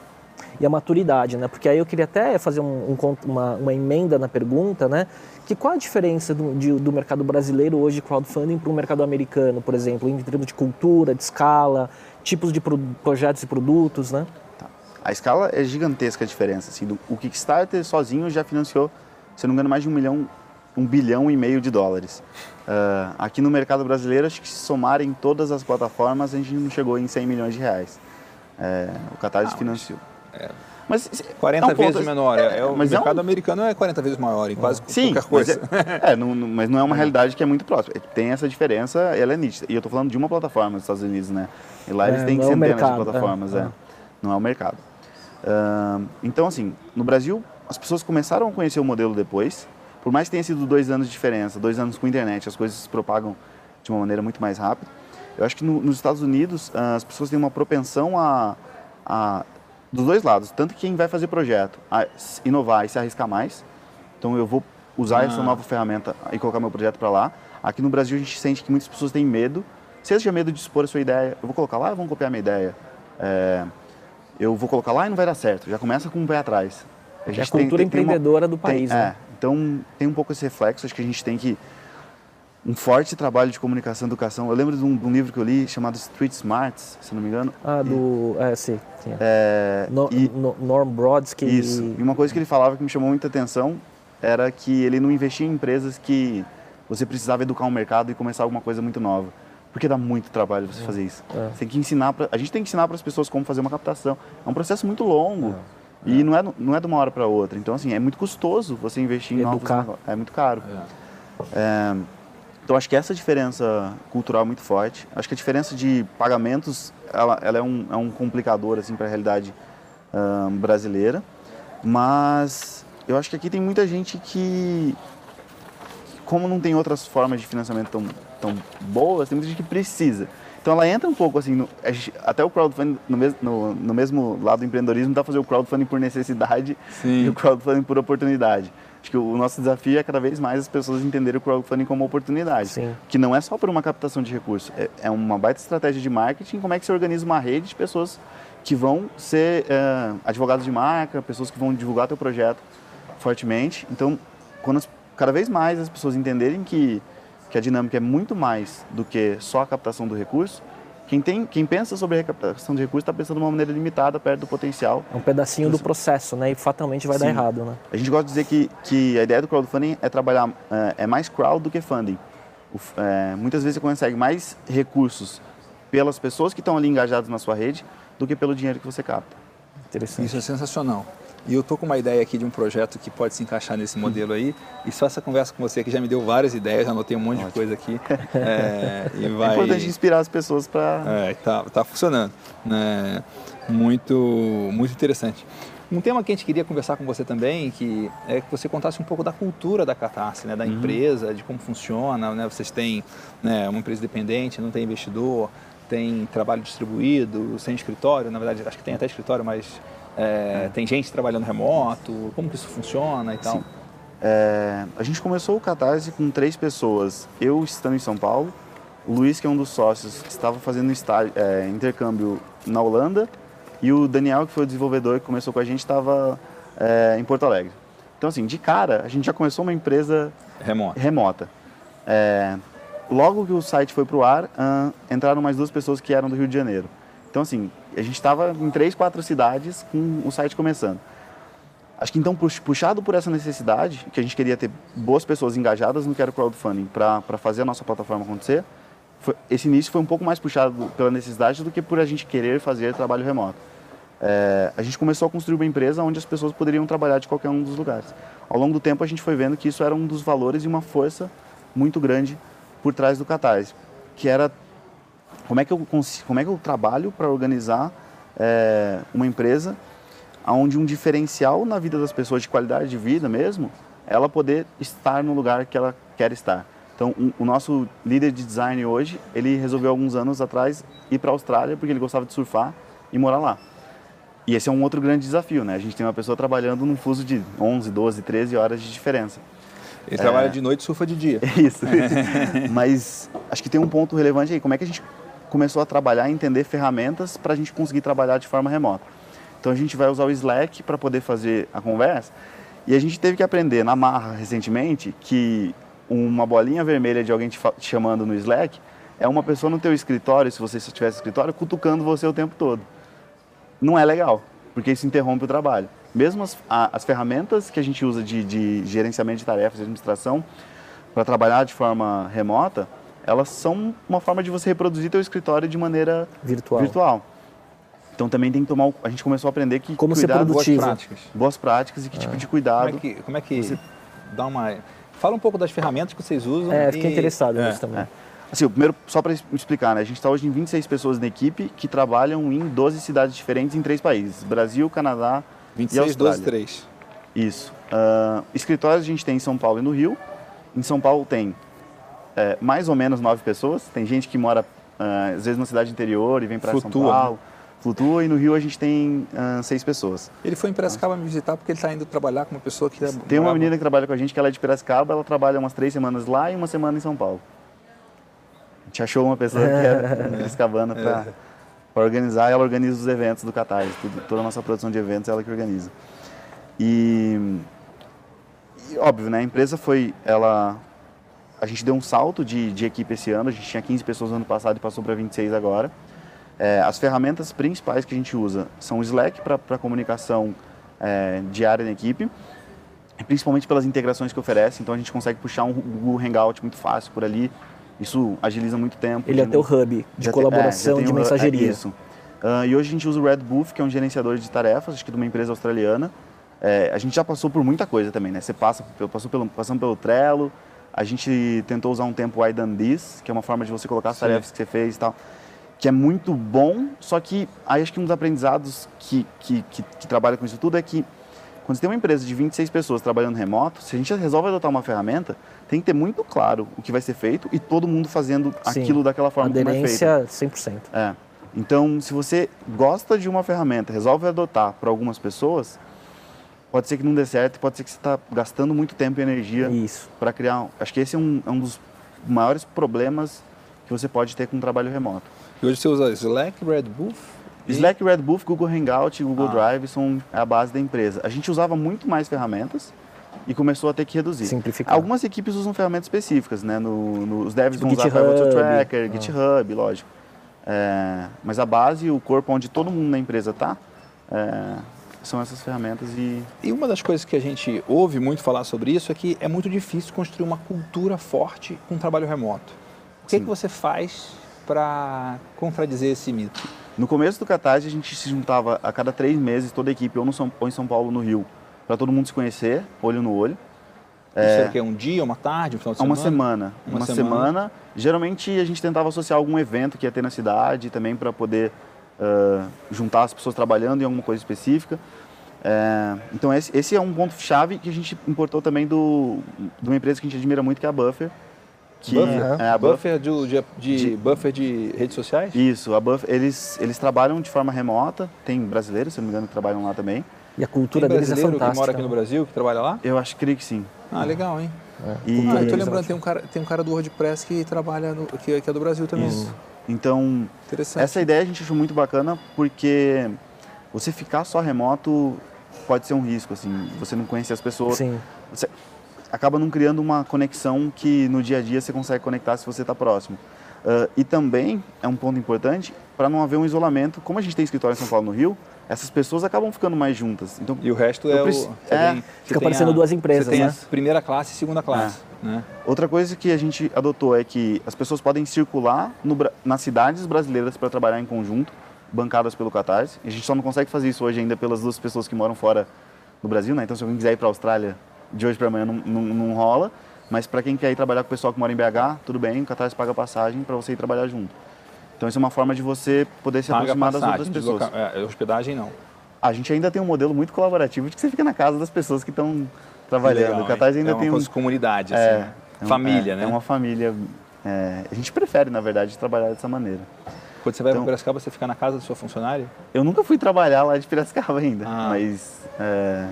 e a maturidade, né? Porque aí eu queria até fazer um, um, uma, uma, emenda na pergunta, né? Que qual a diferença do, de, do mercado brasileiro hoje de crowdfunding para o mercado americano, por exemplo, em termos de cultura, de escala, tipos de pro, projetos e produtos, né? Tá. A escala é gigantesca a diferença. Assim, do, o Kickstarter sozinho já financiou, se não me engano, mais de um milhão, um bilhão e meio de dólares. Uh, aqui no mercado brasileiro, acho que se somarem todas as plataformas, a gente não chegou em 100 milhões de reais. É, o Catarse ah, financiou. É. Mas 40 é um vezes ponto, menor. É, é o mercado é um... americano é 40 vezes maior em quase Sim, qualquer coisa. Mas, é, não, mas não é uma realidade que é muito próxima. Tem essa diferença, ela é nítida. E eu estou falando de uma plataforma nos Estados Unidos, né? E lá eles têm centenas mercado, de plataformas, é. Não é o mercado. Uh, então, assim, no Brasil, as pessoas começaram a conhecer o modelo depois. Por mais que tenha sido dois anos de diferença, dois anos com internet, as coisas se propagam de uma maneira muito mais rápida. Eu acho que no, nos Estados Unidos, as pessoas têm uma propensão a, a dos dois lados, tanto quem vai fazer projeto, inovar e se arriscar mais. Então eu vou usar ah. essa nova ferramenta e colocar meu projeto para lá. Aqui no Brasil a gente sente que muitas pessoas têm medo. Seja medo de expor a sua ideia, eu vou colocar lá, vão copiar minha ideia. É, eu vou colocar lá e não vai dar certo. Já começa com um pé atrás. A, gente é a cultura tem, tem, empreendedora uma, do país. Tem, né? é, então tem um pouco esse reflexo. Acho que a gente tem que um forte trabalho de comunicação e educação. Eu lembro de um, de um, livro que eu li chamado Street Smarts, se não me engano. Ah, do. E, é, sim. sim. É, no, e, no, Norm Brodsky. Isso. E uma coisa que ele falava que me chamou muita atenção era que ele não investia em empresas que você precisava educar um mercado e começar alguma coisa muito nova. Porque dá muito trabalho você é. fazer isso. É. Você tem que ensinar pra, a gente tem que ensinar para as pessoas como fazer uma captação. É um processo muito longo. É. E não é, não é de uma hora para outra. Então, assim, é muito custoso você investir em Educar. novos É muito caro. É. então acho que essa diferença cultural é muito forte. Acho que a diferença de pagamentos ela, ela é, um, é um complicador assim para a realidade um, brasileira, mas eu acho que aqui tem muita gente que, como não tem outras formas de financiamento tão, tão boas, tem muita gente que precisa. Então ela entra um pouco assim, no, até o crowdfunding, no, mes, no, no mesmo lado do empreendedorismo, dá fazer o crowdfunding por necessidade Sim. e o crowdfunding por oportunidade. Acho que o nosso desafio é cada vez mais as pessoas entenderem o crowdfunding como oportunidade. Sim. Que não é só por uma captação de recursos, é, é, uma baita estratégia de marketing, como é que você organiza uma rede de pessoas que vão ser é, advogados de marca, pessoas que vão divulgar teu projeto fortemente. Então, quando as, cada vez mais as pessoas entenderem que, que a dinâmica é muito mais do que só a captação do recurso, quem, tem, quem pensa sobre a recaptação de recursos está pensando de uma maneira limitada, perto do potencial. É um pedacinho do processo, né? E fatalmente vai Sim. dar errado, né? A gente gosta de dizer que, que a ideia do crowdfunding é trabalhar, é, é mais crowd do que funding. O, é, muitas vezes você consegue mais recursos pelas pessoas que estão ali engajadas na sua rede do que pelo dinheiro que você capta. Interessante. Isso é sensacional. E eu tô com uma ideia aqui de um projeto que pode se encaixar nesse modelo aí. E só essa conversa com você que já me deu várias ideias, já anotei um monte Ótimo. de coisa aqui. É, e vai... é importante inspirar as pessoas para. É, tá, tá funcionando. Né? Muito, muito interessante. Um tema que a gente queria conversar com você também, que é que você contasse um pouco da cultura da Catarse, né, da uhum. empresa, de como funciona. Né? Vocês têm né, uma empresa independente, não tem investidor, tem trabalho distribuído, sem escritório. Na verdade, acho que tem até escritório, mas é. Tem gente trabalhando remoto, como que isso funciona e tal? É, a gente começou o Catarse com três pessoas. Eu estando em São Paulo, o Luiz, que é um dos sócios, estava fazendo estágio, é, intercâmbio na Holanda, e o Daniel, que foi o desenvolvedor que começou com a gente, estava é, em Porto Alegre. Então, assim, de cara, a gente já começou uma empresa remota. remota. É, logo que o site foi para o ar, uh, entraram mais duas pessoas que eram do Rio de Janeiro. Então, assim, a gente estava em três, quatro cidades com o site começando. Acho que então, puxado por essa necessidade, que a gente queria ter boas pessoas engajadas no que era crowdfunding para fazer a nossa plataforma acontecer, foi, esse início foi um pouco mais puxado pela necessidade do que por a gente querer fazer trabalho remoto. É, a gente começou a construir uma empresa onde as pessoas poderiam trabalhar de qualquer um dos lugares. Ao longo do tempo, a gente foi vendo que isso era um dos valores e uma força muito grande por trás do Catarse, que era como é que eu, como é que eu trabalho para organizar é, uma empresa onde um diferencial na vida das pessoas de qualidade de vida mesmo, ela poder estar no lugar que ela quer estar. Então, um, o nosso líder de design hoje, ele resolveu alguns anos atrás ir para a Austrália porque ele gostava de surfar e morar lá. E esse é um outro grande desafio, né? A gente tem uma pessoa trabalhando num fuso de 11, 12, 13 horas de diferença. Ele é... trabalha de noite e surfa de dia. Isso, isso. Mas acho que tem um ponto relevante aí. Como é que a gente começou a trabalhar e entender ferramentas para a gente conseguir trabalhar de forma remota? Então a gente vai usar o Slack para poder fazer a conversa. E a gente teve que aprender na marra recentemente que uma bolinha vermelha de alguém te, te chamando no Slack é uma pessoa no teu escritório, se você tivesse escritório, cutucando você o tempo todo. Não é legal, porque isso interrompe o trabalho. Mesmo as, a, as ferramentas que a gente usa de, de gerenciamento de tarefas, de administração, para trabalhar de forma remota, elas são uma forma de você reproduzir teu escritório de maneira virtual. virtual. Então também tem que tomar. A gente começou a aprender que como cuidado, ser produtivo, boas práticas, boas práticas e que tipo de cuidado. Como é que, como é que você... dá uma Fala um pouco das ferramentas que vocês usam. É, fiquei e... interessado nisso é, também. É. Assim, primeiro, só para explicar, né? a gente está hoje em 26 pessoas na equipe que trabalham em 12 cidades diferentes em três países: Brasil, Canadá 26, e Austrália. 12, 3. Isso. Uh, escritórios a gente tem em São Paulo e no Rio. Em São Paulo tem é, mais ou menos nove pessoas. Tem gente que mora, uh, às vezes, na cidade interior e vem para São Paulo. Né? Flutua e no Rio a gente tem uh, seis pessoas. Ele foi em Piracicaba me visitar porque ele está indo trabalhar com uma pessoa que... É tem uma menina que trabalha com a gente que ela é de Piracicaba, ela trabalha umas três semanas lá e uma semana em São Paulo. A gente achou uma pessoa que é Piracicabana para é. organizar, ela organiza os eventos do Catarse, tudo, toda a nossa produção de eventos é ela que organiza. E, e, óbvio, né, a empresa foi, ela, a gente deu um salto de, de equipe esse ano, a gente tinha 15 pessoas no ano passado e passou para 26 agora. É, as ferramentas principais que a gente usa são o Slack para comunicação é, diária na equipe, principalmente pelas integrações que oferece. Então a gente consegue puxar um Google Hangout muito fácil por ali. Isso agiliza muito tempo. Ele é teu hub de colaboração, é, de mensageria. É isso. Uh, e hoje a gente usa o Red Booth, que é um gerenciador de tarefas, acho que de uma empresa australiana. É, a gente já passou por muita coisa também, né? Você passa, passou pelo, passando pelo Trello, a gente tentou usar um tempo o I Done This, que é uma forma de você colocar as Sim. tarefas que você fez e tal que é muito bom, só que aí acho que um dos aprendizados que, que, que, que trabalha com isso tudo é que quando você tem uma empresa de 26 pessoas trabalhando remoto, se a gente resolve adotar uma ferramenta, tem que ter muito claro o que vai ser feito e todo mundo fazendo Sim, aquilo daquela forma aderência como é feito. 100%. É. Então, se você gosta de uma ferramenta, resolve adotar para algumas pessoas, pode ser que não dê certo, pode ser que você está gastando muito tempo e energia para criar. Acho que esse é um, é um dos maiores problemas que você pode ter com um trabalho remoto. E hoje você usa Slack, Red Booth? E... Slack, Red Booth, Google Hangout e Google ah. Drive são a base da empresa. A gente usava muito mais ferramentas e começou a ter que reduzir. Simplificar. Algumas equipes usam ferramentas específicas, né? No, no os devs vão usar Pivotal Tracker, ah. GitHub, lógico. É, mas a base, o corpo onde todo mundo na empresa está, é, são essas ferramentas e... E uma das coisas que a gente ouve muito falar sobre isso é que é muito difícil construir uma cultura forte com trabalho remoto. O que, que você faz para contradizer esse mito? No começo do Catarse, a gente se juntava a cada três meses, toda a equipe, ou, no São, ou em São Paulo, no Rio, para todo mundo se conhecer, olho no olho. Isso é, é um dia, uma tarde, um final de semana? Uma semana. Uma, uma semana. semana. Geralmente a gente tentava associar algum evento que ia ter na cidade também para poder uh, juntar as pessoas trabalhando em alguma coisa específica. É, então esse, esse, é um ponto chave que a gente importou também do, de uma empresa que a gente admira muito, que é a Buffer, que buffer, é, a buffer de, de, de, de, buffer de redes sociais? Isso, a buffer, eles, eles trabalham de forma remota, tem brasileiros, se não me engano, que trabalham lá também. E a cultura Tem deles é brasileiro fantástica. que mora aqui no né? Brasil, que trabalha lá? Eu acho que sim. Ah, legal, hein? E- Ah, eu tô é lembrando, tem um, cara, tem um cara do WordPress que trabalha, no, que, que é do Brasil também. Isso. Então, essa ideia a gente achou muito bacana porque você ficar só remoto pode ser um risco, assim. Você não conhecer as pessoas. Sim. Você acaba não criando uma conexão que no dia a dia você consegue conectar se você está próximo. Ah, e também é um ponto importante para não haver um isolamento. Como a gente tem escritório em São Paulo no Rio, essas pessoas acabam ficando mais juntas. Então, E o resto é o. preci- você é, tem- fica tem parecendo a- duas empresas, Você tem né? a primeira classe e segunda classe. Né? Outra coisa que a gente adotou é que as pessoas podem circular no nas cidades brasileiras para trabalhar em conjunto, bancadas pelo Catarse. A gente só não consegue fazer isso hoje ainda pelas duas pessoas que moram fora do Brasil, né? Então, se alguém quiser ir para a Austrália de hoje para amanhã, não, não, não rola. Mas para quem quer ir trabalhar com o pessoal que mora em BH, tudo bem, o Catarse paga passagem para você ir trabalhar junto. Então, isso é uma forma de você poder se Paga aproximar das passagem, outras pessoas. desloca- é, hospedagem não. A gente ainda tem um modelo muito colaborativo de que você fica na casa das pessoas que estão trabalhando. Legal, o Catarse hein? ainda é uma tem um, coisa de comunidade, assim. é, né? é um- Família, é, né? É uma família. é, a gente prefere, na verdade, trabalhar dessa maneira. Quando você vai Então- para Piracicaba, você fica na casa do seu funcionário? Eu nunca fui trabalhar lá de Piracicaba ainda, Ah. mas. É,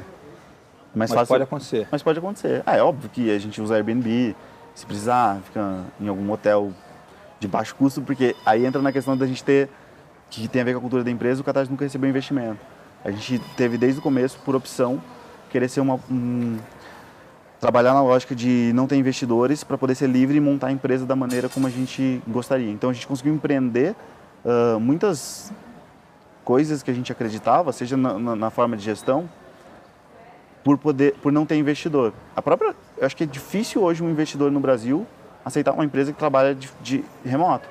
Mas fácil, pode acontecer. Mas pode acontecer. Ah, é óbvio que a gente usa Airbnb, se precisar, fica em algum hotel de baixo custo, porque aí entra na questão da gente ter, que tem a ver com a cultura da empresa, o Catarse nunca recebeu investimento. A gente teve desde o começo, por opção, querer ser uma. um- trabalhar na lógica de não ter investidores para poder ser livre e montar a empresa da maneira como a gente gostaria. Então a gente conseguiu empreender ah, muitas coisas que a gente acreditava, seja na, na- na forma de gestão, por poder, por não ter investidor. A própria, eu acho que é difícil hoje um investidor no Brasil aceitar uma empresa que trabalha de, de remoto.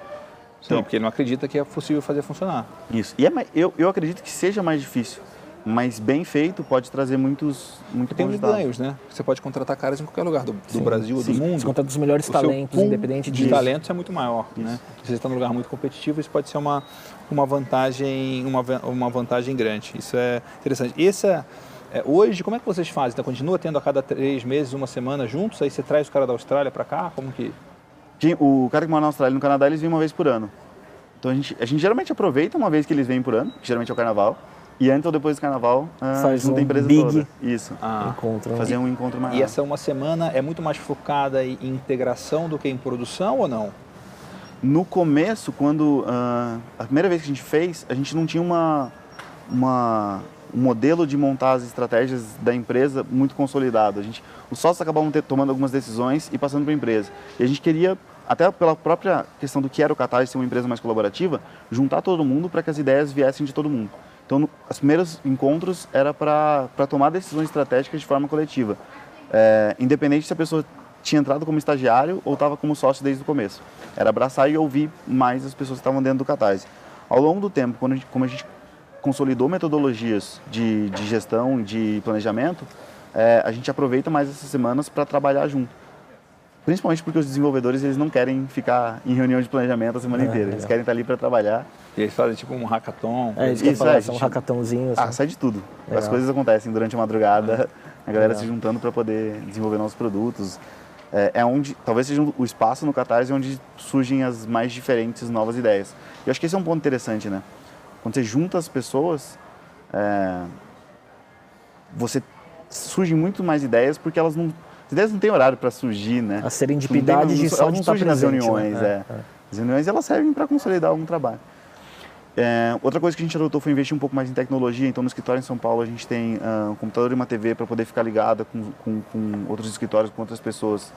Sim, Então- porque ele não acredita que é possível fazer funcionar. Isso. E é, eu, eu acredito que seja mais difícil, mas bem feito pode trazer muitos, muito Tem os ganhos, né? Você pode contratar caras em qualquer lugar do, do Sim, Brasil ou do mundo. Você conta dos melhores O talentos, independente de disso. talentos é muito maior, né? Se você está num lugar muito competitivo, isso pode ser uma, uma vantagem uma, uma vantagem grande. Isso é interessante. Essa, é, hoje, como é que vocês fazem? Então, continua tendo a cada três meses, uma semana juntos? Aí você traz o cara da Austrália para cá? Como que... Quem- O cara que mora na Austrália e no Canadá, eles vêm uma vez por ano. Então a gente, a gente geralmente aproveita uma vez que eles vêm por ano, que geralmente é o carnaval, e antes ou depois do carnaval, ah, Faz junta um a empresa big toda. Isso. Ah, Encontro. Fazer um encontro maior. e essa uma semana é muito mais focada em integração do que em produção ou não? No começo, quando ah, a primeira vez que a gente fez, a gente não tinha uma, uma um modelo de montar as estratégias da empresa muito consolidado. A gente, os sócios acabavam ter- tomando algumas decisões e passando para a empresa. E a gente queria, até pela própria questão do que era o Catar ser uma empresa mais colaborativa, juntar todo mundo para que as ideias viessem de todo mundo. Então, no, os primeiros encontros era para tomar decisões estratégicas de forma coletiva, É, independente se a pessoa tinha entrado como estagiário ou estava como sócio desde o começo. Era abraçar e ouvir mais as pessoas que estavam dentro do Catarse. Ao longo do tempo, quando a gente, como a gente consolidou metodologias de, de gestão e de planejamento, é, a gente aproveita mais essas semanas para trabalhar junto. Principalmente porque os desenvolvedores eles não querem ficar em reunião de planejamento a semana É, inteira. Eles legal. querem estar ali para trabalhar. E eles fazem tipo um hackathon. É, ia Isso, falar, é, são um gente- hackathonzinhos. Ah, né? sai de tudo. As coisas acontecem durante a madrugada, a galera Legal. se juntando para poder desenvolver novos produtos. É, é onde, talvez seja o espaço no Catarse onde surgem as mais diferentes novas ideias. E eu acho que esse é um ponto interessante, né? Quando você junta as pessoas, é, você surgem muito mais ideias porque elas não, as ideias não têm horário para surgir, né? A serendipidade Não tem- de só não estar surgem nas presente, reuniões, né? é. As reuniões elas servem para consolidar algum trabalho. É, outra coisa que a gente adotou foi investir um pouco mais em tecnologia. Então, no escritório em São Paulo, a gente tem ah, um computador e uma TV para poder ficar ligada com, com, com outros escritórios, com outras pessoas,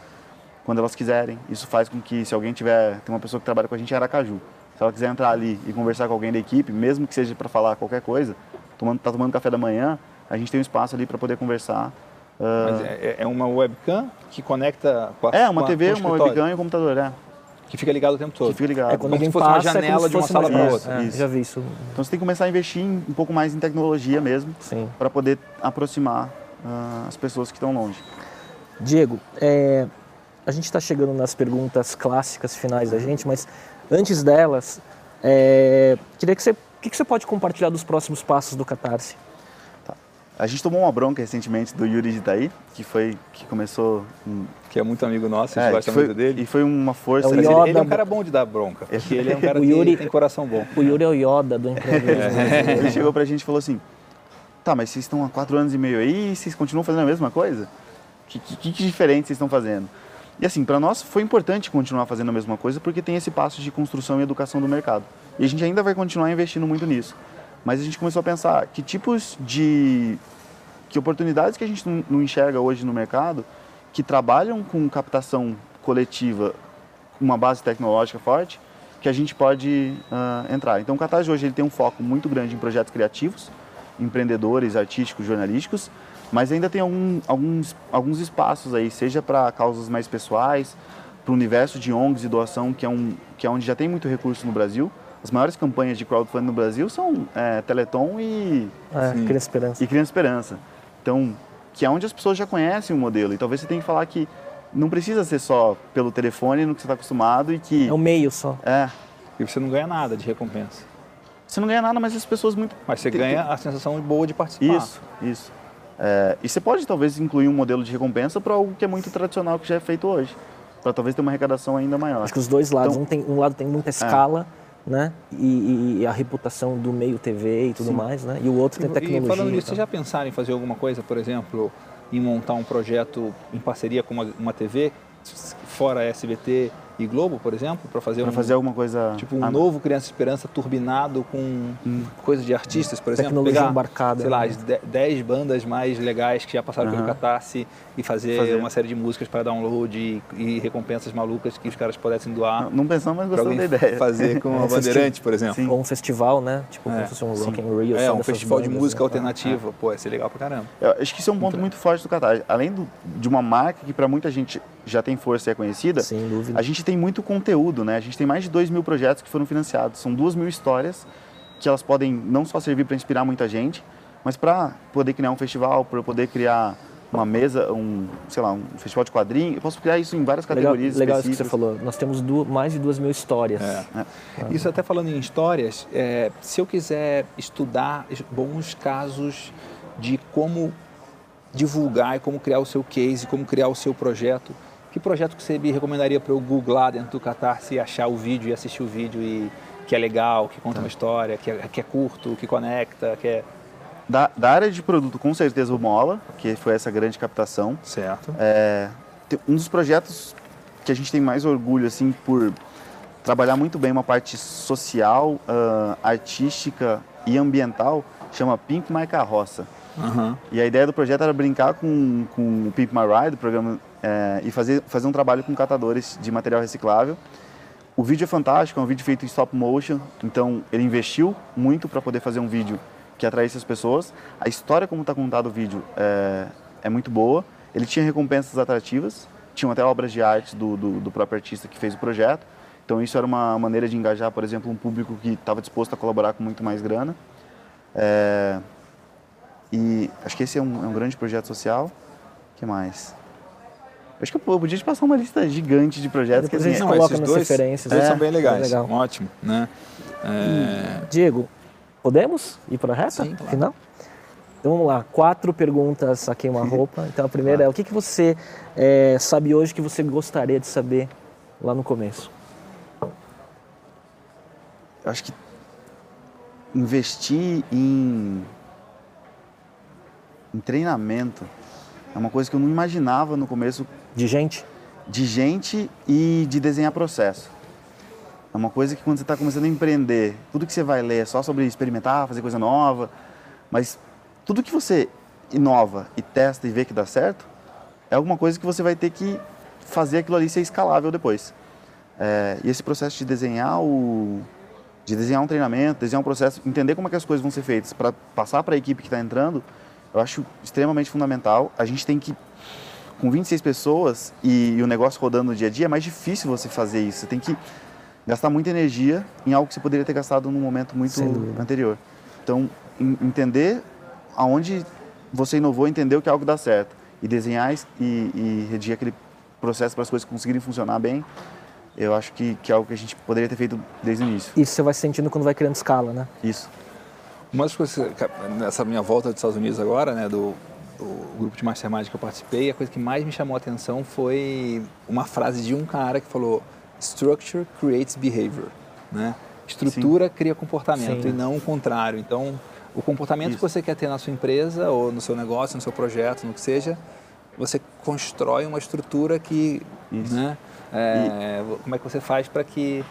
quando elas quiserem. Isso faz com que, se alguém tiver, tem uma pessoa que trabalha com a gente em Aracaju, se ela quiser entrar ali e conversar com alguém da equipe, mesmo que seja para falar qualquer coisa, tomando, tá tomando café da manhã, a gente tem um espaço ali para poder conversar. ah, Mas é, é uma webcam que conecta com a é, uma com TV, uma webcam e um computador, é. Que fica ligado o tempo todo. Que fica ligado. É, quando Como alguém se fosse uma passa, é janela como se de uma sala janela. outra. É, Isso. Já vi isso. Então você tem que começar a investir em- um pouco mais em tecnologia mesmo, para poder aproximar ah, as pessoas que estão longe. Diego, é, a gente está chegando nas perguntas clássicas finais da gente, mas antes delas, é, queria que você, o que, que você pode compartilhar dos próximos passos do Catarse? A gente tomou uma bronca recentemente do Yuri de Itaí, que foi que começou um- Que é muito amigo nosso, a gente é, gosta foi, muito dele. e foi uma força. É ele, Yoda- ele é um cara bom de dar bronca, porque ele é um cara O que Yuri- tem coração bom. O Yuri é o Yoda do empreendedorismo. Ele chegou pra gente e falou assim: Tá, mas vocês estão há quatro anos e meio aí e vocês continuam fazendo a mesma coisa? Que, que, que diferente vocês estão fazendo? E assim, para nós foi importante continuar fazendo a mesma coisa porque tem esse passo de construção e educação do mercado. E a gente ainda vai continuar investindo muito nisso. Mas a gente começou a pensar que tipos de. que oportunidades que a gente não enxerga hoje no mercado que trabalham com captação coletiva, uma base tecnológica forte, que a gente pode uh, entrar. Então o Catarse hoje ele tem um foco muito grande em projetos criativos, empreendedores, artísticos, jornalísticos, mas ainda tem algum, alguns, alguns espaços aí, seja para causas mais pessoais, para o universo de ONGs e doação, que é, um, que é onde já tem muito recurso no Brasil. As maiores campanhas de crowdfunding no Brasil são é, Teleton e... É, Criança Esperança. E Criança Esperança. Então, que é onde as pessoas já conhecem o modelo. E talvez você tenha que falar que não precisa ser só pelo telefone, no que você está acostumado e que... É o meio só. É. E você não ganha nada de recompensa. Você não ganha nada, mas as pessoas muito... Mas você ganha a sensação boa de participar. Isso, isso. É, e você pode talvez incluir um modelo de recompensa para algo que é muito tradicional que já é feito hoje, para talvez ter uma arrecadação ainda maior. Acho que os dois lados, então, um, tem, um lado tem muita escala, é. né? E, e, a reputação do meio TV e tudo Sim. mais, né? E o outro tem tecnologia. E falando nisso, vocês já pensaram em fazer alguma coisa, por exemplo, em montar um projeto em parceria com uma, uma TV, fora SBT e Globo, por exemplo, para fazer pra um, fazer alguma coisa tipo um ah, novo Criança Esperança turbinado com hum. coisas de artistas, por exemplo, tecnologia pegar, embarcada, sei lá, né? as 10 bandas mais legais que já passaram uhum. pelo Catarse e fazer, fazer, uma série de músicas para download e, e, recompensas malucas que os caras pudessem doar. Não, não pensamos, mas gostamos da ideia. Fazer com a Bandeirante, por exemplo. Sim. Ou um festival, né? Tipo, é. como se fosse um Rock and Rio. É, um festival bandas, de música né? alternativa. É. Pô, ia ser legal pra caramba. Eu acho que isso é um ponto então. muito forte do Catarse. Além do, de uma marca que para muita gente já tem força e é conhecida, Sem dúvida. a gente tem muito conteúdo, né? A gente tem mais de 2 mil projetos que foram financiados. São 2 mil histórias que elas podem não só servir para inspirar muita gente, mas para poder criar um festival, para poder criar uma mesa, um, sei lá, um festival de quadrinhos. Eu posso criar isso em várias categorias Legal, legal isso que você falou. Nós temos duas, mais de duas mil histórias. É. É. Isso até falando em histórias, é, se eu quiser estudar bons casos de como divulgar e como criar o seu case, como criar o seu projeto, que projeto que você me recomendaria para eu googlar dentro do Catarse e achar o vídeo e assistir o vídeo e que é legal, que conta tá. uma história, que é, que é curto, que conecta, que é... Da, da, área de produto, com certeza o Mola, que foi essa grande captação. Certo. É, um dos projetos que a gente tem mais orgulho, assim, por trabalhar muito bem uma parte social, uh, artística e ambiental, chama Pimp My Carroça. Uhum. E a ideia do projeto era brincar com, com o Pimp My Ride, o programa é, e fazer, fazer um trabalho com catadores de material reciclável. O vídeo é fantástico, é um vídeo feito em stop motion, então ele investiu muito para poder fazer um vídeo que atraísse as pessoas. A história como está contado o vídeo é, é, muito boa, ele tinha recompensas atrativas, tinham até obras de arte do, do, do próprio artista que fez o projeto, então isso era uma maneira de engajar, por exemplo, um público que estava disposto a colaborar com muito mais grana. É, e acho que esse é um, é um grande projeto social. O que mais? Acho que eu podia te passar uma lista gigante de projetos que a gente coloca nas dois, referências. Dois é, são bem legais. Legal. Ótimo, né? É... Diego, podemos ir para a reta Sim, claro. final? Então vamos lá, quatro perguntas a queima-roupa. Então a primeira claro. é o que, que você é, sabe hoje que você gostaria de saber lá no começo? Eu acho que investir em, em treinamento é uma coisa que eu não imaginava no começo. De gente? De gente e de desenhar processo. É uma coisa que quando você está começando a empreender, tudo que você vai ler é só sobre experimentar, fazer coisa nova, mas tudo que você inova e testa e vê que dá certo, é alguma coisa que você vai ter que fazer aquilo ali ser escalável depois. É, e esse processo de desenhar o de desenhar um treinamento, desenhar um processo, entender como é que as coisas vão ser feitas para passar para a equipe que está entrando, eu acho extremamente fundamental. A gente tem que, com 26 pessoas e, e o negócio rodando no dia a dia, é mais difícil você fazer isso. Você tem que gastar muita energia em algo que você poderia ter gastado num momento muito anterior. Então, entender aonde você inovou, entender o que é algo que dá certo e desenhar e, e redigir aquele processo para as coisas conseguirem funcionar bem, eu acho que, que é algo que a gente poderia ter feito desde o início. Isso você vai sentindo quando vai criando escala, né? Isso. Uma das coisas, nessa minha volta dos Estados Unidos agora, né, do, do grupo de Mastermind que eu participei, a coisa que mais me chamou a atenção foi uma frase de um cara que falou Structure creates behavior, né? Estrutura Sim. cria comportamento Sim. e não o contrário. Então, o comportamento Isso. que você quer ter na sua empresa ou no seu negócio, no seu projeto, no que seja, você constrói uma estrutura que, Isso. né? é, Como é que você faz para que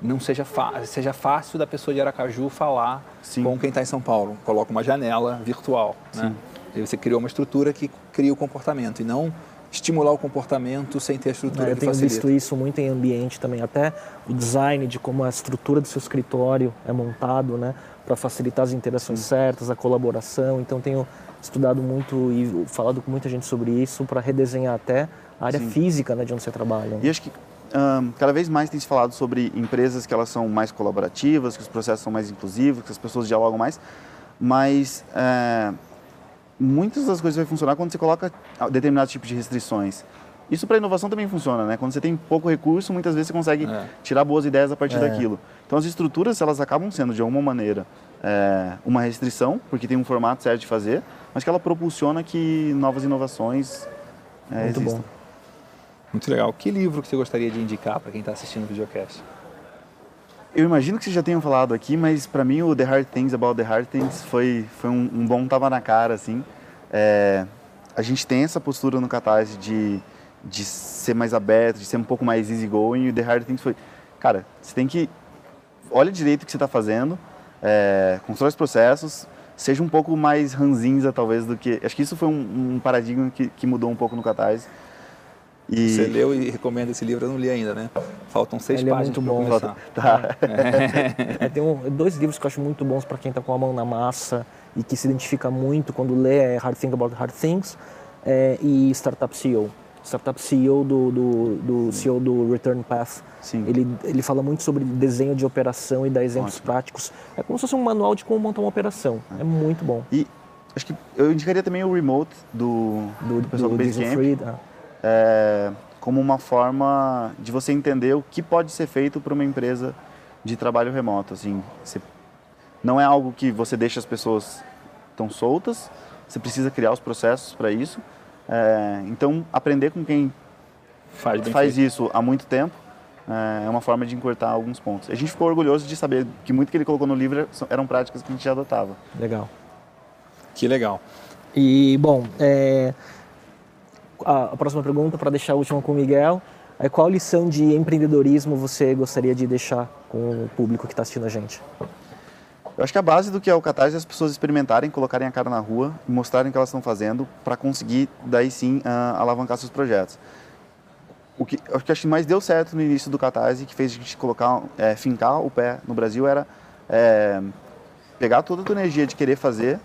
não seja, seja fácil da pessoa de Aracaju falar Sim. com quem está em São Paulo? Coloca uma janela virtual, né? E você criou uma estrutura que cria o comportamento e não estimular o comportamento sem ter a estrutura É, eu que tenho facilita. visto isso muito em ambiente também, até o design de como a estrutura do seu escritório é montado, né, para facilitar as interações certas, a colaboração. Então tenho estudado muito e falado com muita gente sobre isso para redesenhar até a área Sim. física, né, de onde você trabalha. E acho que cada vez mais tem se falado sobre empresas que elas são mais colaborativas, que os processos são mais inclusivos, que as pessoas dialogam mais, mas é, muitas das coisas vai funcionar quando você coloca determinados tipos de restrições. Isso para inovação também funciona, né? Quando você tem pouco recurso, muitas vezes você consegue É. tirar boas ideias a partir É. daquilo. Então as estruturas elas acabam sendo de alguma maneira é, uma restrição, porque tem um formato certo de fazer, mas que ela propulsiona que novas inovações é, Muito existam. bom. Muito legal. Que livro que você gostaria de indicar para quem está assistindo o videocast? Eu imagino que vocês já tenham falado aqui, mas para mim o The Hard Things About the Hard Things foi, foi um, um bom tapa na cara, assim. É, a gente tem essa postura no Catarse de, de ser mais aberto, de ser um pouco mais easygoing, e o The Hard Things foi, cara, você tem que, olha direito o que você está fazendo, é, constrói os processos, seja um pouco mais ranzinza, talvez, do que... Acho que isso foi um, um paradigma que, que mudou um pouco no Catarse. E, Você leu e recomenda esse livro? Eu não li ainda, né? Faltam seis Ele é páginas muito para bom. começar. Tá. É, tem um- dois livros que eu acho muito bons para quem está com a mão na massa e que se identifica muito quando lê é Hard Think About Hard Things é, e Startup CEO. Startup CEO do, do, do CEO do Return Path. Sim. Ele, ele fala muito sobre desenho de operação e dá exemplos Ótimo. práticos. É como se fosse um manual de como montar uma operação. É muito bom. E acho que eu indicaria também o Remote do, Do, do pessoal do, Diesel Basecamp. É, como uma forma de você entender o que pode ser feito para uma empresa de trabalho remoto. Assim, você- não é algo que você deixa as pessoas tão soltas, você precisa criar os processos para isso. É, então, aprender com quem Faz faz isso há muito tempo é, é uma forma de encurtar alguns pontos. A gente ficou orgulhoso de saber que muito que ele colocou no livro eram práticas que a gente já adotava. legal. Que legal. E, bom, é, a, a próxima pergunta, para deixar a última com o Miguel, é qual lição de empreendedorismo você gostaria de deixar com o público que está assistindo a gente? Eu acho que a base do que é o Catarse é as pessoas experimentarem, colocarem a cara na rua e mostrarem o que elas estão fazendo para conseguir, daí sim, ah, alavancar seus projetos. O que eu acho que mais deu certo no início do Catarse, que fez a gente colocar, é, fincar o pé no Brasil, era é, pegar toda a tua energia de querer fazer,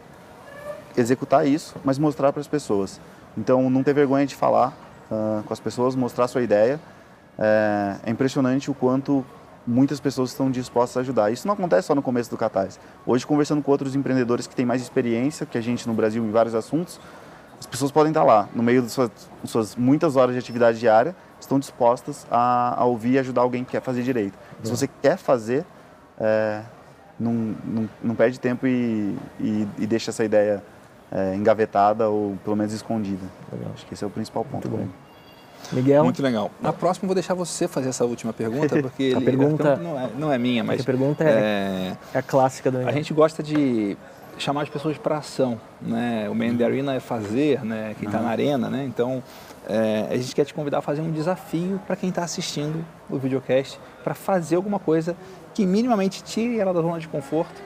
executar isso, mas mostrar para as pessoas. Então, não ter vergonha de falar ah, com as pessoas, mostrar sua ideia. É, é impressionante o quanto muitas pessoas estão dispostas a ajudar. Isso não acontece só no começo do Catarse. Hoje, conversando com outros empreendedores que têm mais experiência que a gente no Brasil em vários assuntos, as pessoas podem estar lá, no meio de suas, suas muitas horas de atividade diária, estão dispostas a, a ouvir e ajudar alguém que quer fazer direito. Se você quer fazer, é, não, não, não perde tempo e, e, e deixa essa ideia é, engavetada ou pelo menos escondida. Legal. Acho que esse é o principal ponto. Muito bom. Miguel, Muito legal. Na próxima vou deixar você fazer essa última pergunta, porque ele- pergunta- não, é, não é minha, mas a pergunta é, é, é a clássica do a Miguel. gente gosta de chamar as pessoas para ação, né? O Man in the Arena é fazer, né? Quem está na arena, né? Então é, a gente quer te convidar a fazer um desafio para quem está assistindo o videocast para fazer alguma coisa que minimamente tire ela da zona de conforto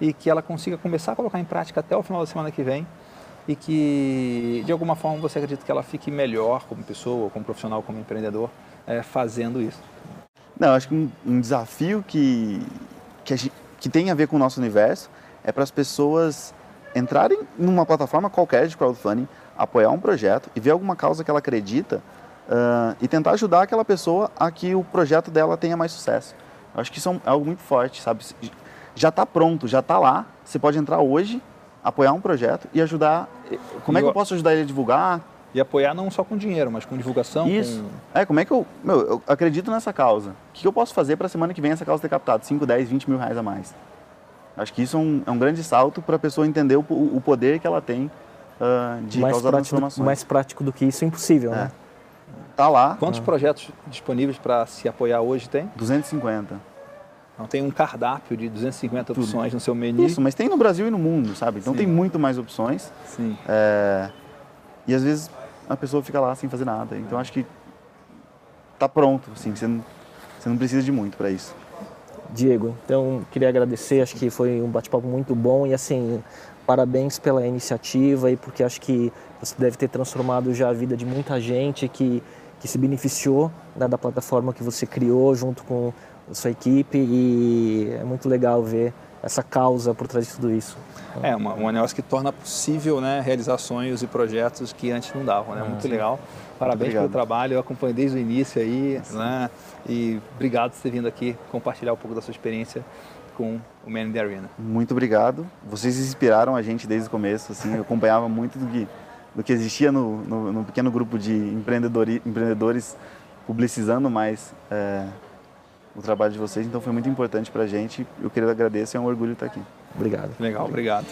e que ela consiga começar a colocar em prática até o final da semana que vem e que de alguma forma você acredita que ela fique melhor como pessoa, como profissional, como empreendedor, é, fazendo isso. Não, acho que um, um desafio que, que, gente- que tem a ver com o nosso universo é para as pessoas entrarem numa plataforma qualquer de crowdfunding, apoiar um projeto e ver alguma causa que ela acredita ah, e tentar ajudar aquela pessoa a que o projeto dela tenha mais sucesso. Eu acho que isso é é algo muito forte, sabe? Já está pronto, já está lá. Você pode entrar hoje, apoiar um projeto e ajudar. Como é E que eu eu- posso ajudar ele a divulgar? E apoiar não só com dinheiro, mas com divulgação, Isso. com É, como é que eu. Meu, eu acredito nessa causa. O que eu posso fazer para a semana que vem essa causa ter captado 5, 10, 20 mil reais a mais? Acho que isso é um, é um grande salto para a pessoa entender o, o poder que ela tem ah, de mais, causar prático, transformações. mais prático do que isso é impossível, É. né? Tá lá, Quantos projetos disponíveis para se apoiar hoje tem? 250. Não tem um cardápio de 250 Tudo. opções no seu menu. Isso, mas tem no Brasil e no mundo, sabe? Então Sim. tem muito mais opções. Sim. É... E às vezes a pessoa fica lá sem fazer nada. Então acho que tá pronto, assim, você não, você não precisa de muito para isso. Diego, então queria agradecer, acho que foi um bate-papo muito bom e assim, parabéns pela iniciativa e porque acho que você deve ter transformado já a vida de muita gente que, que se beneficiou né, da plataforma que você criou junto com a sua equipe e é muito legal ver essa causa por trás de tudo isso. É, uma, um negócio que torna possível né, realizar sonhos e projetos que antes não davam, né? Muito legal. Parabéns pelo trabalho, eu acompanhei desde o início aí, né? E obrigado por ter vindo aqui compartilhar um pouco da sua experiência com o Man in the Arena. Muito obrigado. Vocês inspiraram a gente desde o começo, assim, eu acompanhava muito do que, do que existia no, no, no pequeno grupo de empreendedores, empreendedores publicizando mais é, o trabalho de vocês, então foi muito importante para a gente. Eu queria agradecer, é um orgulho estar aqui. Obrigado. Legal, obrigado.